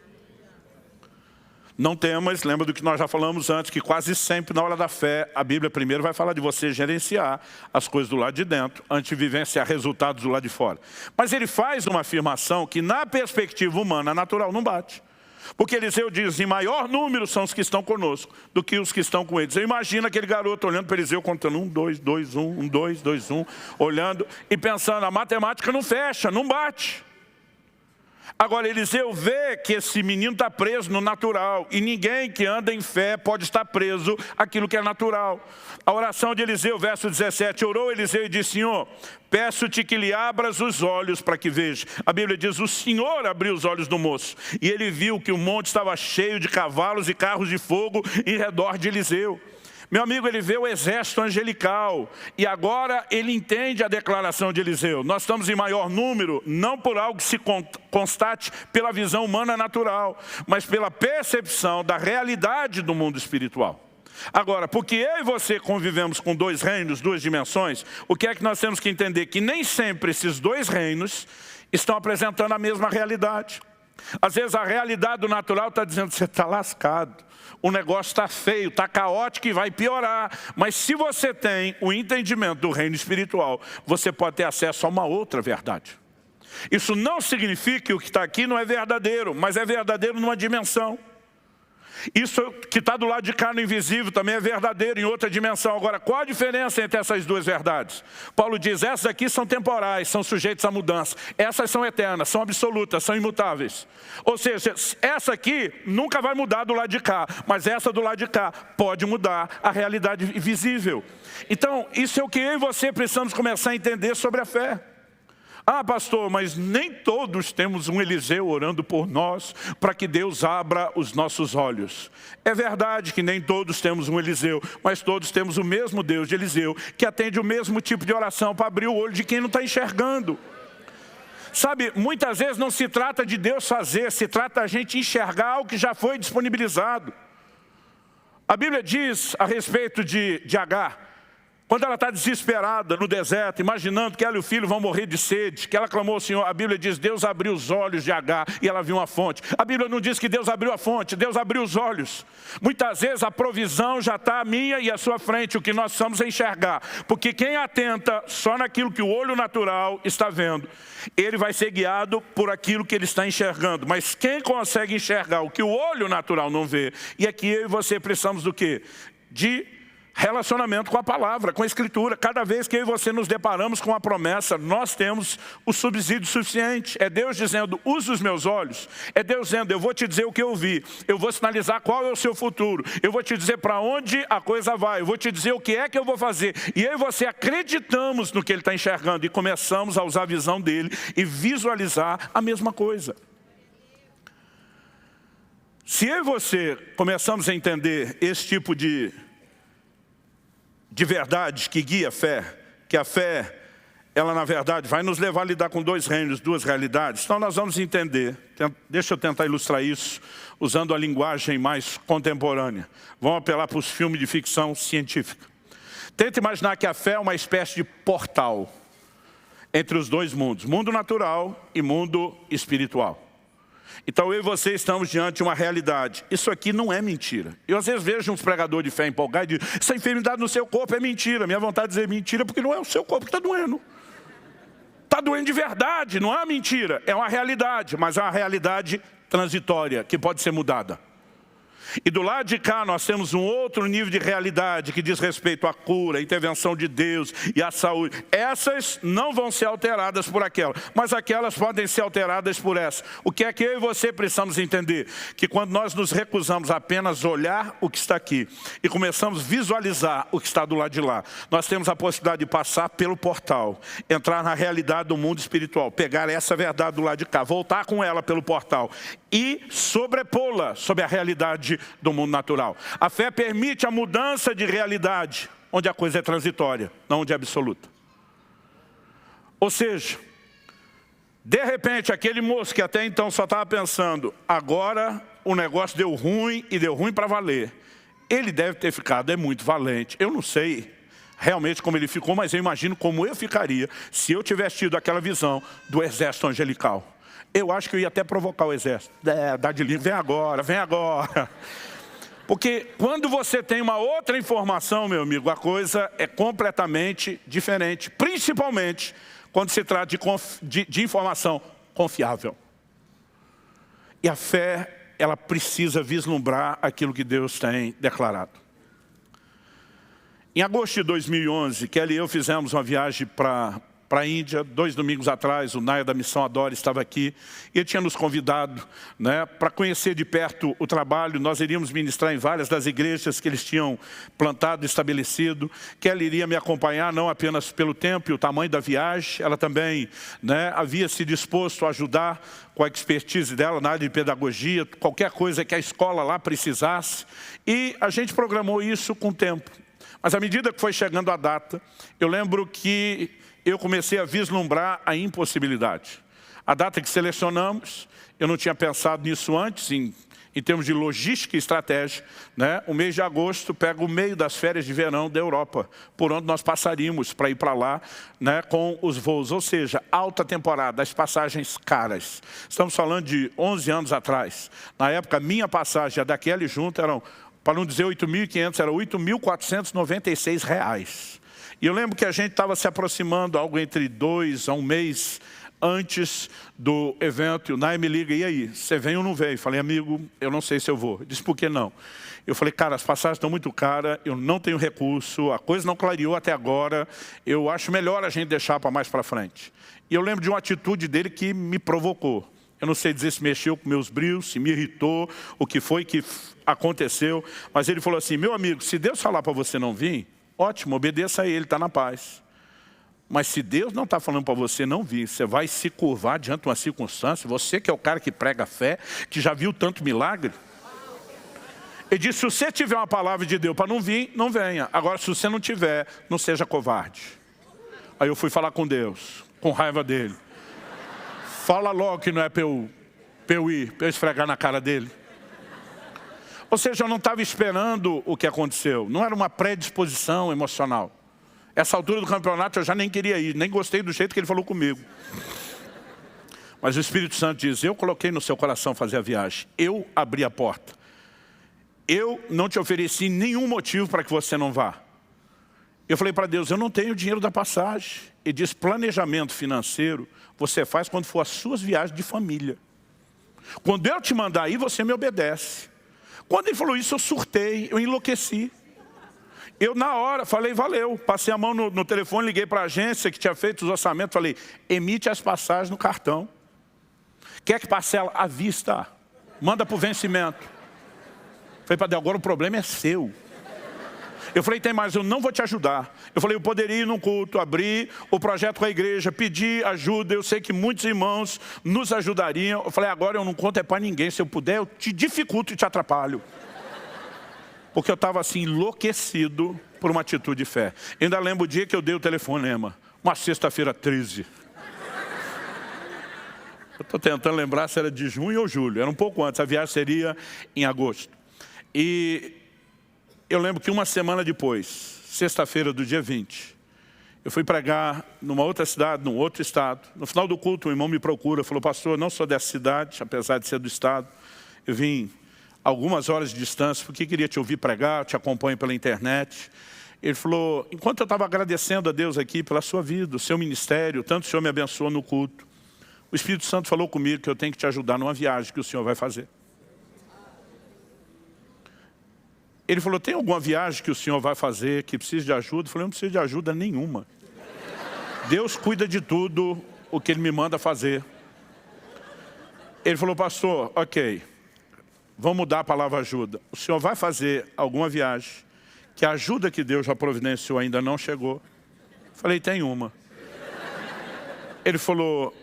Não temas, lembra do que nós já falamos antes, que quase sempre na hora da fé, a Bíblia primeiro vai falar de você gerenciar as coisas do lado de dentro, antes de vivenciar resultados do lado de fora. Mas ele faz uma afirmação que na perspectiva humana, natural, não bate. Porque Eliseu diz, em maior número são os que estão conosco do que os que estão com eles. Eu imagino aquele garoto olhando para Eliseu, contando um, dois, dois, um, um, dois, dois, um, olhando e pensando, a matemática não fecha, não bate. Agora, Eliseu vê que esse menino está preso no natural. E ninguém que anda em fé pode estar preso aquilo que é natural. A oração de Eliseu, verso 17. Orou Eliseu e disse, Senhor, peço-te que lhe abras os olhos para que veja. A Bíblia diz, o Senhor abriu os olhos do moço. E ele viu que o monte estava cheio de cavalos e carros de fogo em redor de Eliseu. Meu amigo, ele vê o exército angelical e agora ele entende a declaração de Eliseu. Nós estamos em maior número, não por algo que se constate pela visão humana natural, mas pela percepção da realidade do mundo espiritual. Agora, porque eu e você convivemos com dois reinos, duas dimensões, o que é que nós temos que entender? Que nem sempre esses dois reinos estão apresentando a mesma realidade. Às vezes a realidade do natural está dizendo, você está lascado o negócio está feio, está caótico e vai piorar. Mas se você tem o entendimento do reino espiritual, você pode ter acesso a uma outra verdade. Isso não significa que o que está aqui não é verdadeiro, mas é verdadeiro numa dimensão. Isso que está do lado de cá no invisível também é verdadeiro em outra dimensão. Agora, qual a diferença entre essas duas verdades? Paulo diz, essas aqui são temporais, são sujeitas à mudança. Essas são eternas, são absolutas, são imutáveis. Ou seja, essa aqui nunca vai mudar do lado de cá, mas essa do lado de cá pode mudar a realidade visível. Então, isso é o que eu e você precisamos começar a entender sobre a fé. Ah, pastor, mas nem todos temos um Eliseu orando por nós para que Deus abra os nossos olhos. É verdade que nem todos temos um Eliseu, mas todos temos o mesmo Deus de Eliseu, que atende o mesmo tipo de oração para abrir o olho de quem não está enxergando. Sabe, muitas vezes não se trata de Deus fazer, se trata a gente enxergar o que já foi disponibilizado. A Bíblia diz a respeito de, de Agar, Quando ela está desesperada no deserto, imaginando que ela e o filho vão morrer de sede, que ela clamou ao Senhor, a Bíblia diz, Deus abriu os olhos de Agar e ela viu uma fonte. A Bíblia não diz que Deus abriu a fonte, Deus abriu os olhos. Muitas vezes a provisão já está à minha e à sua frente, o que nós precisamos é enxergar. Porque quem atenta só naquilo que o olho natural está vendo, ele vai ser guiado por aquilo que ele está enxergando. Mas quem consegue enxergar o que o olho natural não vê, e aqui eu e você precisamos do quê? De relacionamento com a palavra, com a escritura. Cada vez que eu e você nos deparamos com a promessa, nós temos o subsídio suficiente. É Deus dizendo, use os meus olhos. É Deus dizendo, eu vou te dizer o que eu vi. Eu vou sinalizar qual é o seu futuro. Eu vou te dizer para onde a coisa vai. Eu vou te dizer o que é que eu vou fazer. E eu e você acreditamos no que ele está enxergando e começamos a usar a visão dele e visualizar a mesma coisa. Se eu e você começamos a entender esse tipo de de verdade que guia a fé, que a fé, ela na verdade vai nos levar a lidar com dois reinos, duas realidades. Então nós vamos entender, deixa eu tentar ilustrar isso, usando a linguagem mais contemporânea. Vamos apelar para os filmes de ficção científica. Tenta imaginar que a fé é uma espécie de portal entre os dois mundos, mundo natural e mundo espiritual. Então eu e você estamos diante de uma realidade. Isso aqui não é mentira. Eu às vezes vejo uns pregadores de fé empolgados e digo, essa enfermidade no seu corpo é mentira. Minha vontade de dizer mentira porque não é o seu corpo que está doendo. Está doendo de verdade, não é mentira. É uma realidade, mas é uma realidade transitória que pode ser mudada. E do lado de cá nós temos um outro nível de realidade que diz respeito à cura, à intervenção de Deus e à saúde. Essas não vão ser alteradas por aquelas, mas aquelas podem ser alteradas por essa. O que é que eu e você precisamos entender? Que quando nós nos recusamos a apenas olhar o que está aqui e começamos a visualizar o que está do lado de lá, nós temos a possibilidade de passar pelo portal, entrar na realidade do mundo espiritual, pegar essa verdade do lado de cá, voltar com ela pelo portal e sobrepô-la sobre a realidade do mundo natural. A fé permite a mudança de realidade, onde a coisa é transitória, não onde é absoluta. Ou seja, de repente, aquele moço que até então só estava pensando, agora o negócio deu ruim e deu ruim para valer. Ele deve ter ficado, é muito valente. Eu não sei realmente como ele ficou, mas eu imagino como eu ficaria se eu tivesse tido aquela visão do exército angelical. Eu acho que eu ia até provocar o exército. É, dá de livro, vem agora, vem agora. Porque quando você tem uma outra informação, meu amigo, a coisa é completamente diferente. Principalmente quando se trata de, de, de informação confiável. E a fé, ela precisa vislumbrar aquilo que Deus tem declarado. Em agosto de 2011, Kelly e eu fizemos uma viagem para para a Índia. Dois domingos atrás, o Naia da Missão Adora estava aqui. E ele tinha nos convidado né, para conhecer de perto o trabalho. Nós iríamos ministrar em várias das igrejas que eles tinham plantado estabelecido. Que ela iria me acompanhar, não apenas pelo tempo e o tamanho da viagem. Ela também né, havia se disposto a ajudar com a expertise dela na área de pedagogia, qualquer coisa que a escola lá precisasse. E a gente programou isso com o tempo. Mas à medida que foi chegando a data, eu lembro que eu comecei a vislumbrar a impossibilidade. A data que selecionamos, eu não tinha pensado nisso antes, em, em termos de logística e estratégia. Né? O mês de agosto pega o meio das férias de verão da Europa, por onde nós passaríamos para ir para lá né, com os voos. Ou seja, alta temporada, as passagens caras. Estamos falando de 11 anos atrás. Na época, minha passagem, a daquele junto, eram, para não dizer 8.500, era 8.496 reais. E eu lembro que a gente estava se aproximando, algo entre dois a um mês antes do evento, e o Nai me liga, e aí, você vem ou não vem? Falei, amigo, eu não sei se eu vou. Ele disse, por que não? Eu falei, cara, as passagens estão muito caras, eu não tenho recurso, a coisa não clareou até agora, eu acho melhor a gente deixar para mais para frente. E eu lembro de uma atitude dele que me provocou. Eu não sei dizer se mexeu com meus brios, se me irritou, o que foi que aconteceu, mas ele falou assim, meu amigo, se Deus falar para você não vir, Ótimo, obedeça a Ele, está na paz. Mas se Deus não está falando para você não vir, você vai se curvar diante de uma circunstância, você que é o cara que prega fé, que já viu tanto milagre. Ele disse, se você tiver uma palavra de Deus para não vir, não venha. Agora, se você não tiver, não seja covarde. Aí eu fui falar com Deus, com raiva dele. Fala logo que não é para eu, eu ir, para eu esfregar na cara dele. Ou seja, eu não estava esperando o que aconteceu. Não era uma predisposição emocional. Essa altura do campeonato eu já nem queria ir, nem gostei do jeito que ele falou comigo. Mas o Espírito Santo diz, eu coloquei no seu coração fazer a viagem. Eu abri a porta. Eu não te ofereci nenhum motivo para que você não vá. Eu falei para Deus, eu não tenho dinheiro da passagem. Ele diz, planejamento financeiro você faz quando for as suas viagens de família. Quando eu te mandar ir, você me obedece. Quando ele falou isso, eu surtei, eu enlouqueci. Eu, na hora, falei, valeu. Passei a mão no, no telefone, liguei para a agência que tinha feito os orçamentos, falei, emite as passagens no cartão. Quer que parcela à vista? Manda para o vencimento. Falei Deus, agora o problema é seu. Eu falei, tem mais, eu não vou te ajudar. Eu falei, eu poderia ir num culto, abrir o projeto com a igreja, pedir ajuda. Eu sei que muitos irmãos nos ajudariam. Eu falei, agora eu não conto é para ninguém. Se eu puder, eu te dificulto e te atrapalho. Porque eu estava assim, enlouquecido por uma atitude de fé. Ainda lembro o dia que eu dei o telefonema. Uma sexta-feira 13. Eu estou tentando lembrar se era de junho ou julho. Era um pouco antes, a viagem seria em agosto. E eu lembro que uma semana depois, sexta-feira do dia 20, eu fui pregar numa outra cidade, num outro estado. No final do culto, um irmão me procura, falou, pastor, não sou dessa cidade, apesar de ser do estado. Eu vim algumas horas de distância, porque queria te ouvir pregar, te acompanho pela internet. Ele falou, enquanto eu estava agradecendo a Deus aqui pela sua vida, o seu ministério, tanto o Senhor me abençoou no culto, o Espírito Santo falou comigo que eu tenho que te ajudar numa viagem que o Senhor vai fazer. Ele falou, tem alguma viagem que o senhor vai fazer que precisa de ajuda? Eu falei, não precisa de ajuda nenhuma. Deus cuida de tudo o que Ele me manda fazer. Ele falou, pastor, ok, vamos mudar a palavra ajuda. O senhor vai fazer alguma viagem que a ajuda que Deus já providenciou ainda não chegou? Eu falei, tem uma. Ele falou,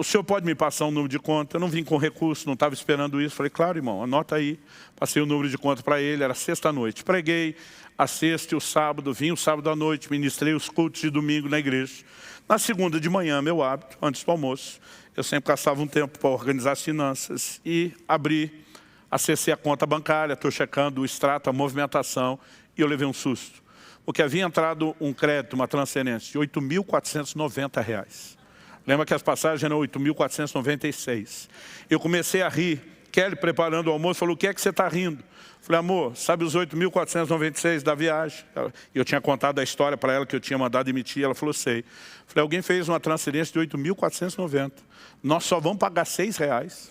o senhor pode me passar um número de conta? Eu não vim com recurso, não estava esperando isso. Falei, claro, irmão, anota aí. Passei o número de conta para ele, era sexta-noite. Preguei a sexta e o sábado, vim o sábado à noite, ministrei os cultos de domingo na igreja. Na segunda de manhã, meu hábito, antes do almoço, eu sempre gastava um tempo para organizar as finanças e abri, acessei a conta bancária, estou checando o extrato, a movimentação, e eu levei um susto. Porque havia entrado um crédito, uma transferência de R$ 8.490. Lembra que as passagens eram 8.496. Eu comecei a rir. Kelly, preparando o almoço, falou, o que é que você está rindo? Falei, amor, sabe os 8.496 da viagem? Eu tinha contado a história para ela que eu tinha mandado emitir. Ela falou, sei. Falei, alguém fez uma transferência de 8.490. Nós só vamos pagar seis reais.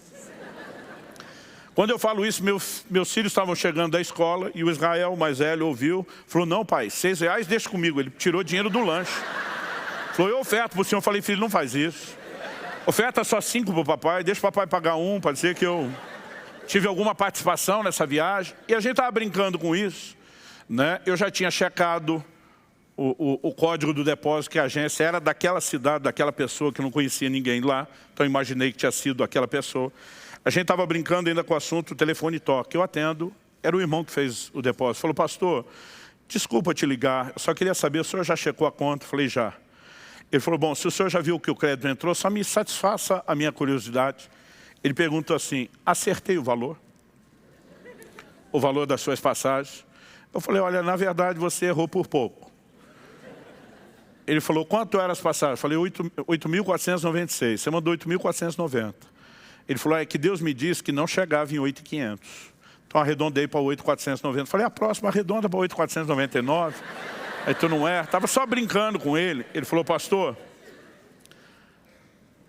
Quando eu falo isso, meus, meus filhos estavam chegando da escola e o Israel, mais velho, ouviu. Falou, não pai, seis reais deixa comigo. Ele tirou dinheiro do lanche. Falou, eu oferto o senhor. Eu falei, filho, não faz isso. Oferta só cinco para o papai, deixa o papai pagar um, para dizer que eu tive alguma participação nessa viagem. E a gente estava brincando com isso. Né? Eu já tinha checado o, o, o, código do depósito que a agência era daquela cidade, daquela pessoa que não conhecia ninguém lá. Então imaginei que tinha sido aquela pessoa. A gente estava brincando ainda com o assunto, o telefone toque. Eu atendo, era o irmão que fez o depósito. Falou, pastor, desculpa te ligar, eu só queria saber, o senhor já checou a conta? Falei, já. Ele falou, bom, se o senhor já viu que o crédito entrou, só me satisfaça a minha curiosidade. Ele perguntou assim, acertei o valor? O valor das suas passagens? Eu falei, olha, na verdade você errou por pouco. Ele falou, quanto eram as passagens? Eu falei, 8.496. Você mandou 8.490. Ele falou, é que Deus me disse que não chegava em 8.500. Então arredondei para 8.490. Falei, a próxima arredonda para 8.499. Aí tu não é. Estava só brincando com ele. Ele falou, pastor,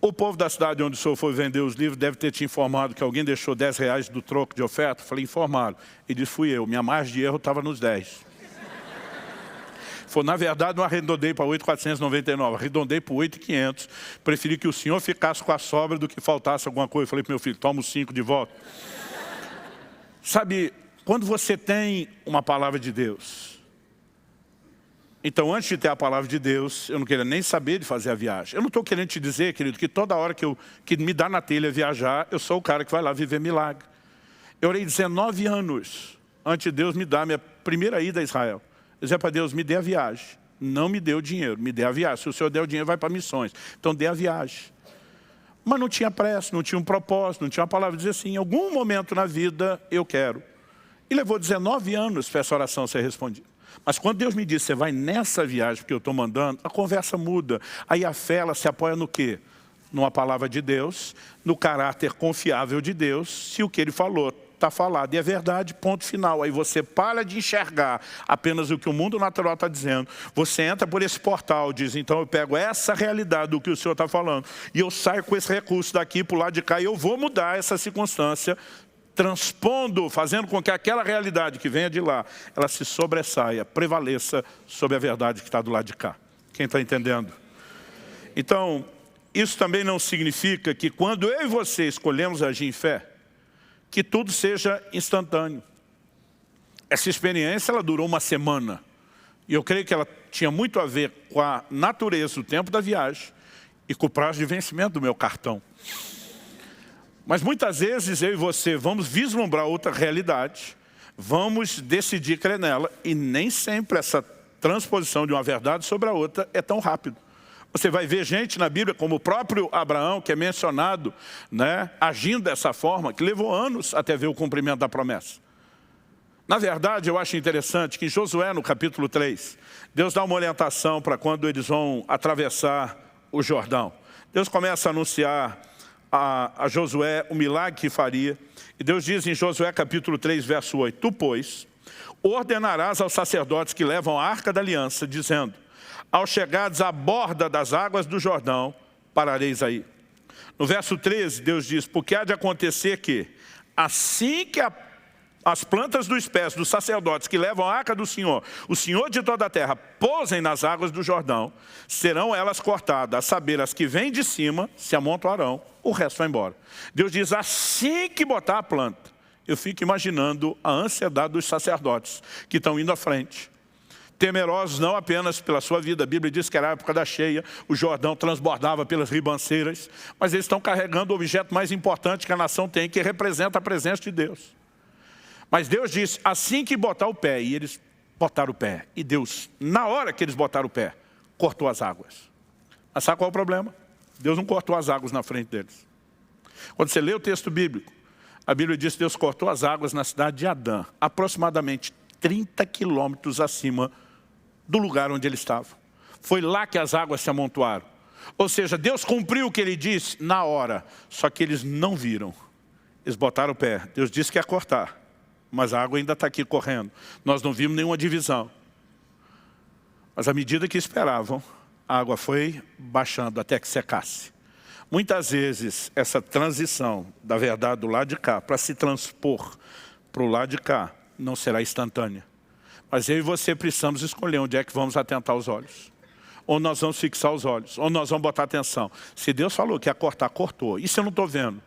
o povo da cidade onde o senhor foi vender os livros deve ter te informado que alguém deixou 10 reais do troco de oferta. falei, informaram. Ele disse, fui eu. Minha margem de erro estava nos 10. Foi, na verdade, não arredondei para 8,499, arredondei para 8,500. Preferi que o senhor ficasse com a sobra do que faltasse alguma coisa. falei para meu filho, toma os 5 de volta. Sabe, quando você tem uma palavra de Deus, então, antes de ter a palavra de Deus, eu não queria nem saber de fazer a viagem. Eu não estou querendo te dizer, querido, que toda hora que, eu, que me dá na telha viajar, eu sou o cara que vai lá viver milagre. Eu orei 19 anos antes de Deus me dar a minha primeira ida a Israel. Eu dizia para Deus, me dê a viagem. Não me dê o dinheiro, me dê a viagem. Se o Senhor der o dinheiro, vai para missões. Então, dê a viagem. Mas não tinha pressa, não tinha um propósito, não tinha uma palavra. Dizer assim, em algum momento na vida, eu quero. E levou 19 anos para essa oração ser respondida. Mas quando Deus me diz, você vai nessa viagem que eu estou mandando, a conversa muda. Aí a fé, ela se apoia no quê? Numa palavra de Deus, no caráter confiável de Deus, se o que Ele falou está falado e é verdade, ponto final. Aí você para de enxergar apenas o que o mundo natural está dizendo. Você entra por esse portal, diz, então eu pego essa realidade do que o Senhor está falando e eu saio com esse recurso daqui para o lado de cá e eu vou mudar essa circunstância transpondo, fazendo com que aquela realidade que venha de lá, ela se sobressaia, prevaleça sobre a verdade que está do lado de cá. Quem está entendendo? Então, isso também não significa que quando eu e você escolhemos agir em fé, que tudo seja instantâneo. Essa experiência ela durou uma semana. E eu creio que ela tinha muito a ver com a natureza, o tempo da viagem e com o prazo de vencimento do meu cartão. Mas muitas vezes eu e você vamos vislumbrar outra realidade, vamos decidir crer nela e nem sempre essa transposição de uma verdade sobre a outra é tão rápido. Você vai ver gente na Bíblia, como o próprio Abraão, que é mencionado, né, agindo dessa forma, que levou anos até ver o cumprimento da promessa. Na verdade, eu acho interessante que em Josué, no capítulo 3, Deus dá uma orientação para quando eles vão atravessar o Jordão. Deus começa a anunciar a, a Josué o milagre que faria. E Deus diz em Josué capítulo 3, verso 8, Tu, pois, ordenarás aos sacerdotes que levam a arca da aliança, dizendo, ao chegares à borda das águas do Jordão, parareis aí. No verso 13, Deus diz, porque há de acontecer que, assim que a as plantas dos pés dos sacerdotes que levam a arca do Senhor, o Senhor de toda a terra, pousem nas águas do Jordão, serão elas cortadas, a saber, as que vêm de cima se amontoarão, o resto vai embora. Deus diz, assim que botar a planta, eu fico imaginando a ansiedade dos sacerdotes que estão indo à frente, temerosos não apenas pela sua vida, a Bíblia diz que era a época da cheia, o Jordão transbordava pelas ribanceiras, mas eles estão carregando o objeto mais importante que a nação tem, que representa a presença de Deus. Mas Deus disse, assim que botar o pé, e eles botaram o pé. E Deus, na hora que eles botaram o pé, cortou as águas. Mas sabe qual é o problema? Deus não cortou as águas na frente deles. Quando você lê o texto bíblico, a Bíblia diz que Deus cortou as águas na cidade de Adã, aproximadamente 30 quilômetros acima do lugar onde eles estavam. Foi lá que as águas se amontoaram. Ou seja, Deus cumpriu o que ele disse na hora, só que eles não viram. Eles botaram o pé. Deus disse que ia cortar mas a água ainda está aqui correndo. Nós não vimos nenhuma divisão. Mas à medida que esperavam, a água foi baixando até que secasse. Muitas vezes, essa transição da verdade do lado de cá para se transpor para o lado de cá não será instantânea. Mas eu e você precisamos escolher onde é que vamos atentar os olhos. Ou nós vamos fixar os olhos, ou nós vamos botar atenção. Se Deus falou que ia cortar, cortou. Isso eu não estou vendo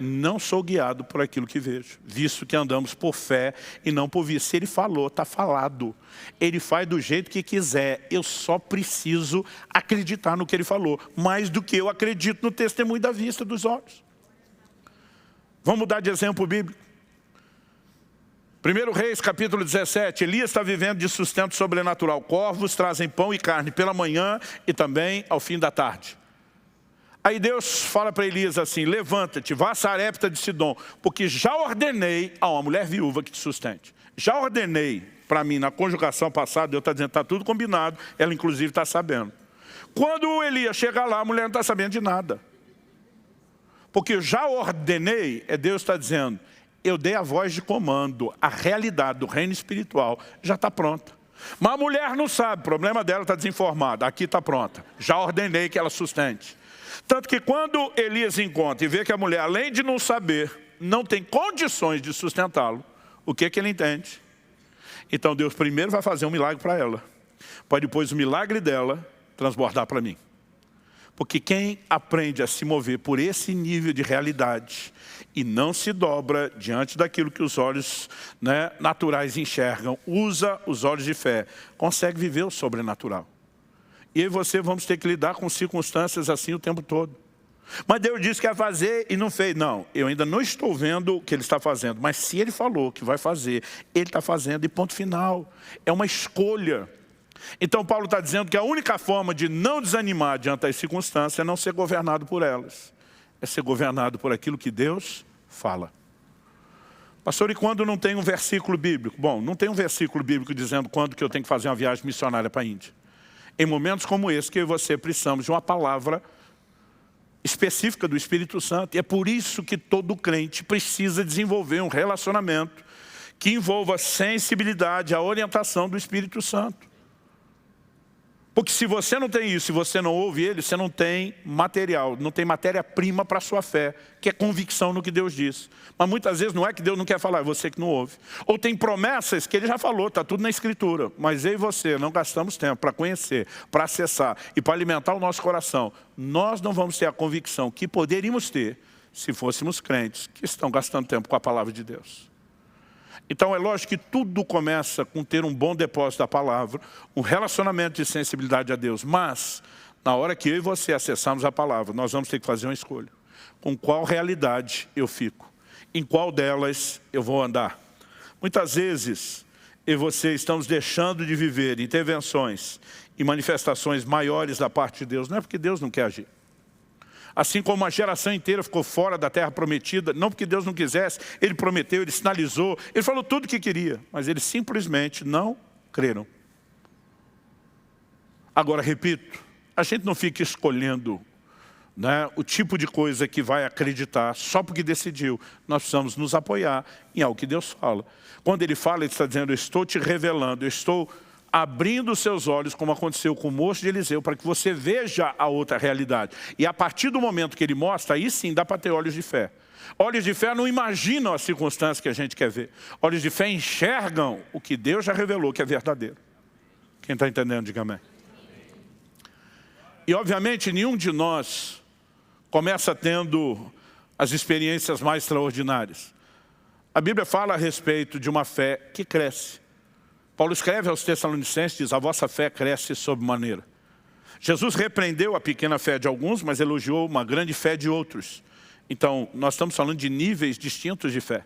não sou guiado por aquilo que vejo, visto que andamos por fé e não por vista. Se ele falou, está falado. Ele faz do jeito que quiser, eu só preciso acreditar no que ele falou, mais do que eu acredito no testemunho da vista dos olhos. Vamos mudar de exemplo bíblico. 1 Reis, capítulo 17, Elias está vivendo de sustento sobrenatural. Corvos trazem pão e carne pela manhã e também ao fim da tarde. Aí Deus fala para Elias assim, levanta-te, vá a Sarepta de Sidom, porque já ordenei a uma mulher viúva que te sustente. Já ordenei para mim, na conjugação passada, Deus está dizendo, está tudo combinado, ela inclusive está sabendo. Quando Elias chega lá, a mulher não está sabendo de nada. Porque já ordenei, é Deus está dizendo, eu dei a voz de comando, a realidade do reino espiritual já está pronta. Mas a mulher não sabe, o problema dela está desinformada, aqui está pronta. Já ordenei que ela sustente. Tanto que quando Elias encontra e vê que a mulher, além de não saber, não tem condições de sustentá-lo, o que, que ele entende? Então Deus primeiro vai fazer um milagre para ela, para depois o milagre dela transbordar para mim. Porque quem aprende a se mover por esse nível de realidade e não se dobra diante daquilo que os olhos né, naturais enxergam, usa os olhos de fé, consegue viver o sobrenatural. E eu e você vamos ter que lidar com circunstâncias assim o tempo todo. Mas Deus disse que ia fazer e não fez. Não, eu ainda não estou vendo o que Ele está fazendo. Mas se Ele falou que vai fazer, Ele está fazendo e ponto final. É uma escolha. Então Paulo está dizendo que a única forma de não desanimar diante das circunstâncias é não ser governado por elas. É ser governado por aquilo que Deus fala. Pastor, e quando não tem um versículo bíblico? Bom, não tem um versículo bíblico dizendo quando que eu tenho que fazer uma viagem missionária para a Índia. Em momentos como esse que eu e você precisamos de uma palavra específica do Espírito Santo. E é por isso que todo crente precisa desenvolver um relacionamento que envolva a sensibilidade, a orientação do Espírito Santo. Porque se você não tem isso, se você não ouve ele, você não tem material, não tem matéria-prima para a sua fé, que é convicção no que Deus diz. Mas muitas vezes não é que Deus não quer falar, é você que não ouve. Ou tem promessas que ele já falou, está tudo na Escritura. Mas eu e você não gastamos tempo para conhecer, para acessar e para alimentar o nosso coração. Nós não vamos ter a convicção que poderíamos ter se fôssemos crentes que estão gastando tempo com a palavra de Deus. Então é lógico que tudo começa com ter um bom depósito da palavra, um relacionamento de sensibilidade a Deus. Mas, na hora que eu e você acessarmos a palavra, nós vamos ter que fazer uma escolha. Com qual realidade eu fico? Em qual delas eu vou andar? Muitas vezes, eu e você estamos deixando de viver intervenções e manifestações maiores da parte de Deus. Não é porque Deus não quer agir. Assim como uma geração inteira ficou fora da terra prometida, não porque Deus não quisesse, Ele prometeu, Ele sinalizou, Ele falou tudo o que queria, mas eles simplesmente não creram. Agora, repito, a gente não fica escolhendo né, o tipo de coisa que vai acreditar só porque decidiu. Nós precisamos nos apoiar em algo que Deus fala. Quando Ele fala, Ele está dizendo, eu estou te revelando, eu estou abrindo seus olhos, como aconteceu com o moço de Eliseu, para que você veja a outra realidade. E a partir do momento que ele mostra, aí sim dá para ter olhos de fé. Olhos de fé não imaginam as circunstâncias que a gente quer ver. Olhos de fé enxergam o que Deus já revelou que é verdadeiro. Quem está entendendo, diga amém. E obviamente nenhum de nós começa tendo as experiências mais extraordinárias. A Bíblia fala a respeito de uma fé que cresce. Paulo escreve aos Tessalonicenses, diz, a vossa fé cresce sob maneira. Jesus repreendeu a pequena fé de alguns, mas elogiou uma grande fé de outros. Então, nós estamos falando de níveis distintos de fé.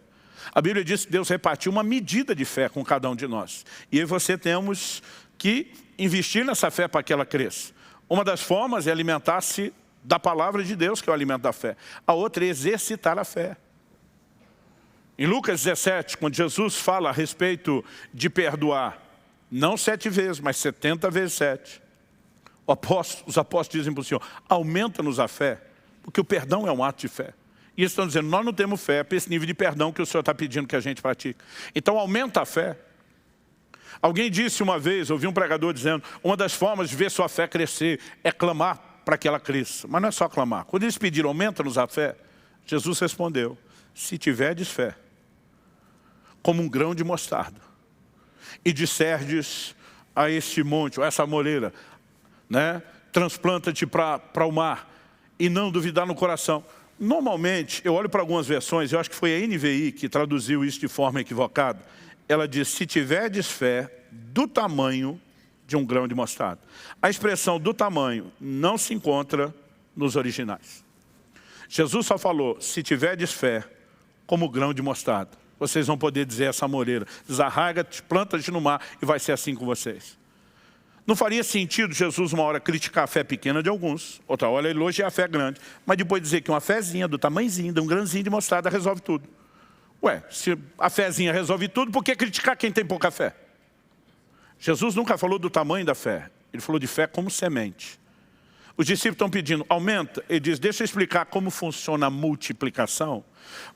A Bíblia diz que Deus repartiu uma medida de fé com cada um de nós. E você temos que investir nessa fé para que ela cresça. Uma das formas é alimentar-se da palavra de Deus, que é o alimento da fé. A outra é exercitar a fé. Em Lucas 17, quando Jesus fala a respeito de perdoar, não sete vezes, mas setenta vezes sete, apóstolo, os apóstolos dizem para o Senhor, aumenta-nos a fé, porque o perdão é um ato de fé. E eles estão dizendo, nós não temos fé para esse nível de perdão que o Senhor está pedindo que a gente pratique. Então aumenta a fé. Alguém disse uma vez, ouvi um pregador dizendo, uma das formas de ver sua fé crescer é clamar para que ela cresça. Mas não é só clamar. Quando eles pediram, aumenta-nos a fé, Jesus respondeu, se tiverdes fé, como um grão de mostarda. E disserdes a este monte, ou essa moreira, né? transplanta-te para o mar, e não duvidar no coração. Normalmente, eu olho para algumas versões, eu acho que foi a NVI que traduziu isso de forma equivocada. Ela diz, se tiverdes fé do tamanho de um grão de mostarda. A expressão do tamanho não se encontra nos originais. Jesus só falou, se tiverdes fé como grão de mostarda vocês vão poder dizer essa moreira, desarraiga-te, planta-te no mar e vai ser assim com vocês. Não faria sentido Jesus uma hora criticar a fé pequena de alguns, outra hora elogiar a fé grande, mas depois dizer que uma fezinha do tamanhozinho, de um grãozinho de mostarda resolve tudo. Ué, se a fezinha resolve tudo, por que criticar quem tem pouca fé? Jesus nunca falou do tamanho da fé, ele falou de fé como semente. Os discípulos estão pedindo, aumenta. Ele diz, deixa eu explicar como funciona a multiplicação.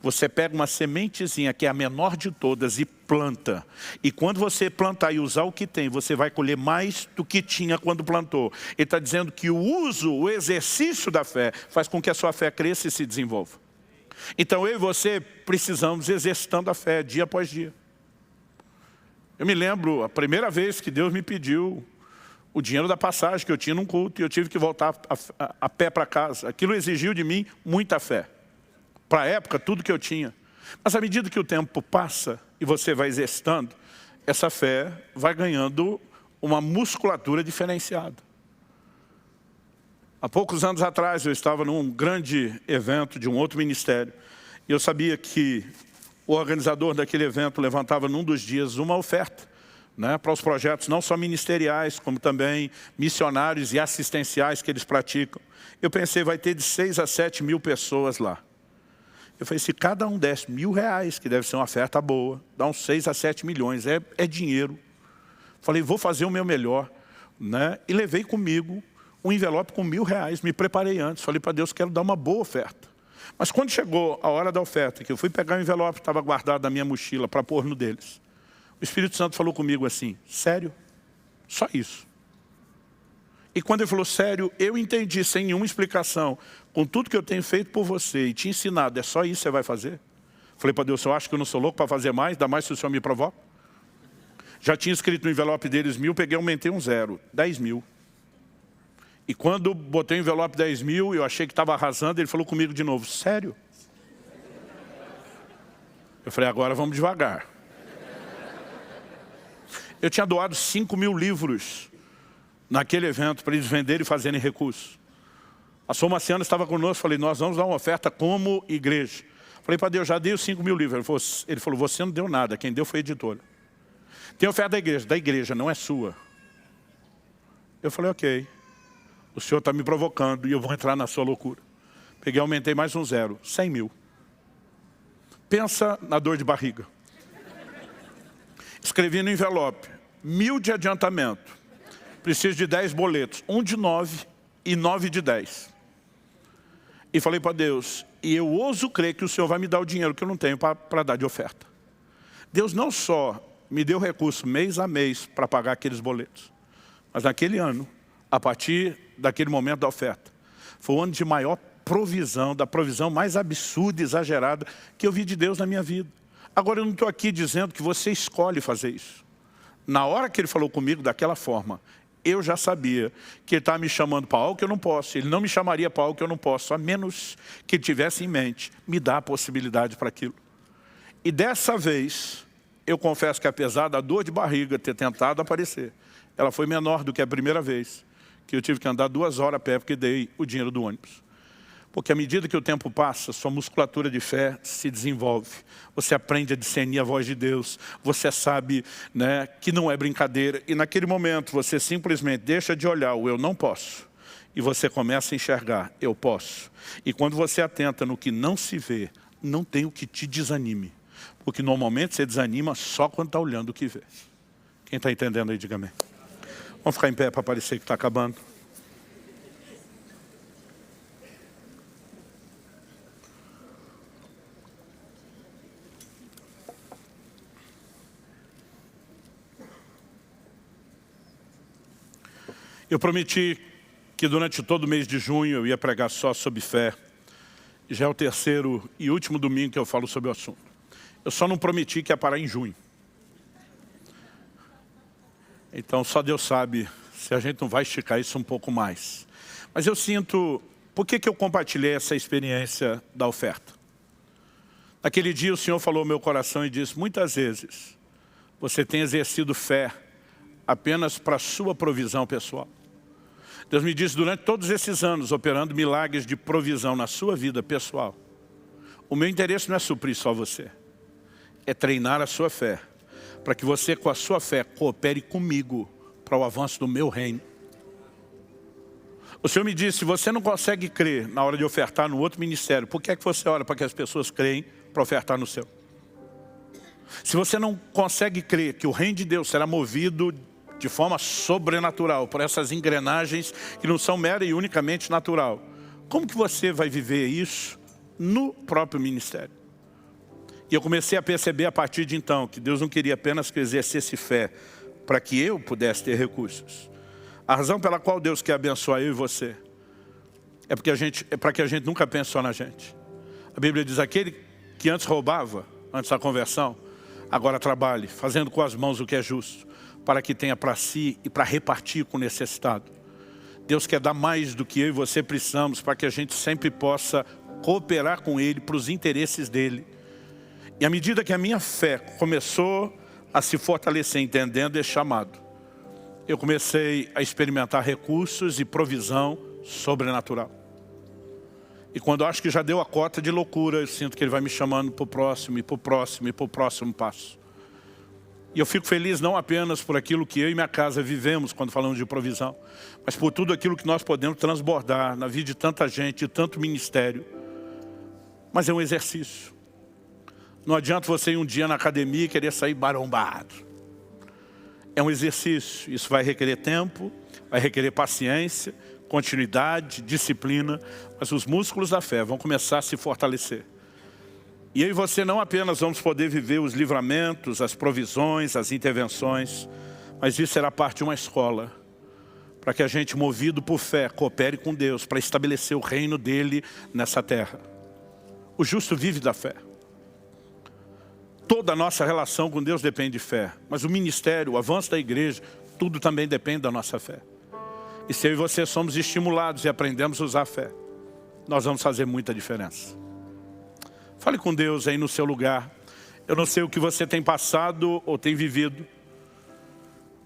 Você pega uma sementezinha que é a menor de todas e planta. E quando você plantar e usar o que tem, você vai colher mais do que tinha quando plantou. Ele está dizendo que o uso, o exercício da fé, faz com que a sua fé cresça e se desenvolva. Então eu e você precisamos exercitando a fé dia após dia. Eu me lembro a primeira vez que Deus me pediu o dinheiro da passagem que eu tinha num culto e eu tive que voltar a, a, a pé para casa. Aquilo exigiu de mim muita fé. Para a época, tudo que eu tinha. Mas à medida que o tempo passa e você vai exercitando, essa fé vai ganhando uma musculatura diferenciada. Há poucos anos atrás eu estava num grande evento de um outro ministério e eu sabia que o organizador daquele evento levantava num dos dias uma oferta né, para os projetos não só ministeriais, como também missionários e assistenciais que eles praticam. Eu pensei, vai ter de 6 a 7 mil pessoas lá. Eu falei, se cada um desse mil reais, que deve ser uma oferta boa, dá uns 6 a 7 milhões, é, é dinheiro. Falei, vou fazer o meu melhor. Né? E levei comigo um envelope com mil reais, me preparei antes. Falei para Deus, quero dar uma boa oferta. Mas quando chegou a hora da oferta, que eu fui pegar o envelope que estava guardado na minha mochila para pôr no deles, o Espírito Santo falou comigo assim, sério? Só isso. E quando ele falou, sério, eu entendi sem nenhuma explicação, com tudo que eu tenho feito por você e te ensinado, é só isso que você vai fazer? Falei para Deus, eu acho que eu não sou louco para fazer mais, ainda mais se o Senhor me provoca. Já tinha escrito no envelope deles mil, peguei aumentei um zero, dez mil. E quando botei o envelope dez mil, eu achei que estava arrasando, ele falou comigo de novo, sério? Eu falei, agora vamos devagar. Eu tinha doado cinco mil livros naquele evento para eles venderem e fazerem recursos. A Somaciana estava conosco, falei, nós vamos dar uma oferta como igreja. Falei para Deus, já dei os 5 mil livros. Ele falou, ele falou, você não deu nada, quem deu foi a editora. Tem oferta da igreja, da igreja, não é sua. Eu falei, ok, o senhor está me provocando e eu vou entrar na sua loucura. Peguei, aumentei mais um zero, 100 mil. Pensa na dor de barriga. Escrevi no envelope, mil de adiantamento preciso de 10 boletos, um de 9 e 9 de 10. E falei para Deus, e eu ouso crer que o Senhor vai me dar o dinheiro que eu não tenho para dar de oferta. Deus não só me deu recurso mês a mês para pagar aqueles boletos, mas naquele ano, a partir daquele momento da oferta, foi o ano de maior provisão, da provisão mais absurda e exagerada que eu vi de Deus na minha vida. Agora eu não estou aqui dizendo que você escolhe fazer isso. Na hora que ele falou comigo daquela forma, eu já sabia que ele estava me chamando para algo que eu não posso. Ele não me chamaria para algo que eu não posso, a menos que ele tivesse em mente me dar a possibilidade para aquilo. E dessa vez, eu confesso que apesar da dor de barriga ter tentado aparecer, ela foi menor do que a primeira vez, que eu tive que andar duas horas a pé porque dei o dinheiro do ônibus. Porque à medida que o tempo passa, sua musculatura de fé se desenvolve. Você aprende a discernir a voz de Deus. Você sabe né, que não é brincadeira. E naquele momento você simplesmente deixa de olhar o eu não posso. E você começa a enxergar, eu posso. E quando você atenta no que não se vê, não tem o que te desanime. Porque normalmente você desanima só quando está olhando o que vê. Quem está entendendo aí, diga amém. Vamos ficar em pé para parecer que está acabando. Eu prometi que durante todo o mês de junho eu ia pregar só sobre fé. Já é o terceiro e último domingo que eu falo sobre o assunto. Eu só não prometi que ia parar em junho. Então só Deus sabe se a gente não vai esticar isso um pouco mais. Mas eu sinto, por que, que eu compartilhei essa experiência da oferta? Naquele dia o Senhor falou ao meu coração e disse, muitas vezes você tem exercido fé apenas para sua provisão pessoal. Deus me disse, durante todos esses anos, operando milagres de provisão na sua vida pessoal, o meu interesse não é suprir só você, é treinar a sua fé, para que você, com a sua fé, coopere comigo para o avanço do meu reino. O Senhor me disse, se você não consegue crer na hora de ofertar no outro ministério, por que é que você ora para que as pessoas creem para ofertar no seu? Se você não consegue crer que o reino de Deus será movido de forma sobrenatural, por essas engrenagens que não são mera e unicamente natural. Como que você vai viver isso no próprio ministério? E eu comecei a perceber a partir de então que Deus não queria apenas que eu exercesse fé para que eu pudesse ter recursos. A razão pela qual Deus quer abençoar eu e você é porque a gente é para que a gente nunca pense só na gente. A Bíblia diz aquele que antes roubava, antes da conversão, agora trabalhe, fazendo com as mãos o que é justo para que tenha para si e para repartir com o necessitado. Deus quer dar mais do que eu e você precisamos para que a gente sempre possa cooperar com Ele para os interesses dEle. E à medida que a minha fé começou a se fortalecer entendendo esse chamado, eu comecei a experimentar recursos e provisão sobrenatural. E quando eu acho que já deu a cota de loucura, eu sinto que Ele vai me chamando para o próximo, e para o próximo, e para o próximo passo. E eu fico feliz não apenas por aquilo que eu e minha casa vivemos quando falamos de provisão, mas por tudo aquilo que nós podemos transbordar na vida de tanta gente, de tanto ministério. Mas é um exercício. Não adianta você ir um dia na academia e querer sair barombado. É um exercício. Isso vai requerer tempo, vai requerer paciência, continuidade, disciplina. Mas os músculos da fé vão começar a se fortalecer. E eu e você não apenas vamos poder viver os livramentos, as provisões, as intervenções, mas isso será parte de uma escola, para que a gente, movido por fé, coopere com Deus, para estabelecer o reino dEle nessa terra. O justo vive da fé. Toda a nossa relação com Deus depende de fé, mas o ministério, o avanço da igreja, tudo também depende da nossa fé. E se eu e você somos estimulados e aprendemos a usar a fé, nós vamos fazer muita diferença. Fale com Deus aí no seu lugar. Eu não sei o que você tem passado ou tem vivido.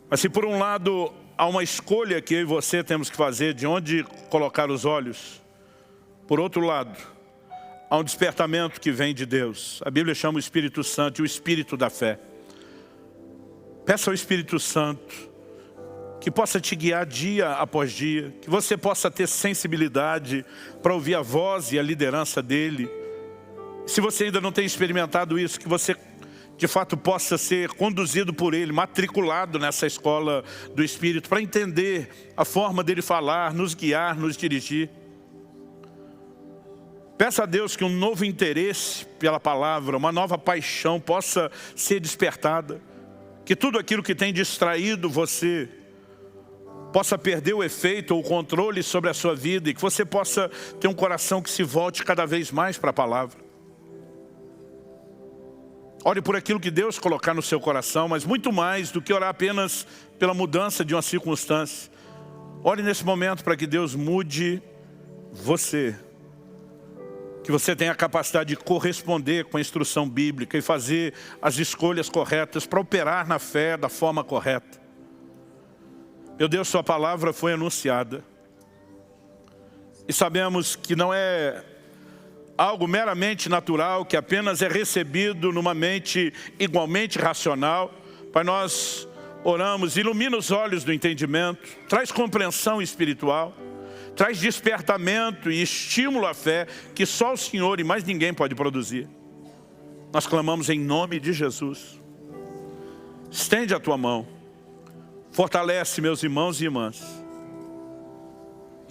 Mas se por um lado há uma escolha que eu e você temos que fazer de onde colocar os olhos, por outro lado, há um despertamento que vem de Deus. A Bíblia chama o Espírito Santo, o Espírito da fé. Peça ao Espírito Santo que possa te guiar dia após dia, que você possa ter sensibilidade para ouvir a voz e a liderança dEle, se você ainda não tem experimentado isso, que você de fato possa ser conduzido por Ele, matriculado nessa escola do Espírito, para entender a forma dele falar, nos guiar, nos dirigir. Peça a Deus que um novo interesse pela palavra, uma nova paixão possa ser despertada. Que tudo aquilo que tem distraído você possa perder o efeito ou o controle sobre a sua vida e que você possa ter um coração que se volte cada vez mais para a palavra. Ore por aquilo que Deus colocar no seu coração, mas muito mais do que orar apenas pela mudança de uma circunstância. Ore nesse momento para que Deus mude você. Que você tenha a capacidade de corresponder com a instrução bíblica e fazer as escolhas corretas para operar na fé da forma correta. Meu Deus, sua palavra foi anunciada. E sabemos que não é algo meramente natural, que apenas é recebido numa mente igualmente racional. Pai, nós oramos, ilumina os olhos do entendimento, traz compreensão espiritual, traz despertamento e estímulo à fé que só o Senhor e mais ninguém pode produzir. Nós clamamos em nome de Jesus. Estende a tua mão, fortalece meus irmãos e irmãs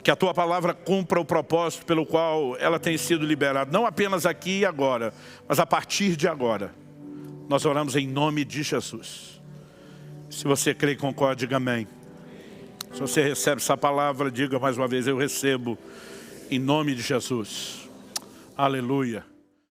que a tua palavra cumpra o propósito pelo qual ela tem sido liberada, não apenas aqui e agora, mas a partir de agora. Nós oramos em nome de Jesus. Se você crê e concorda, diga amém. Se você recebe essa palavra, diga mais uma vez, eu recebo em nome de Jesus. Aleluia.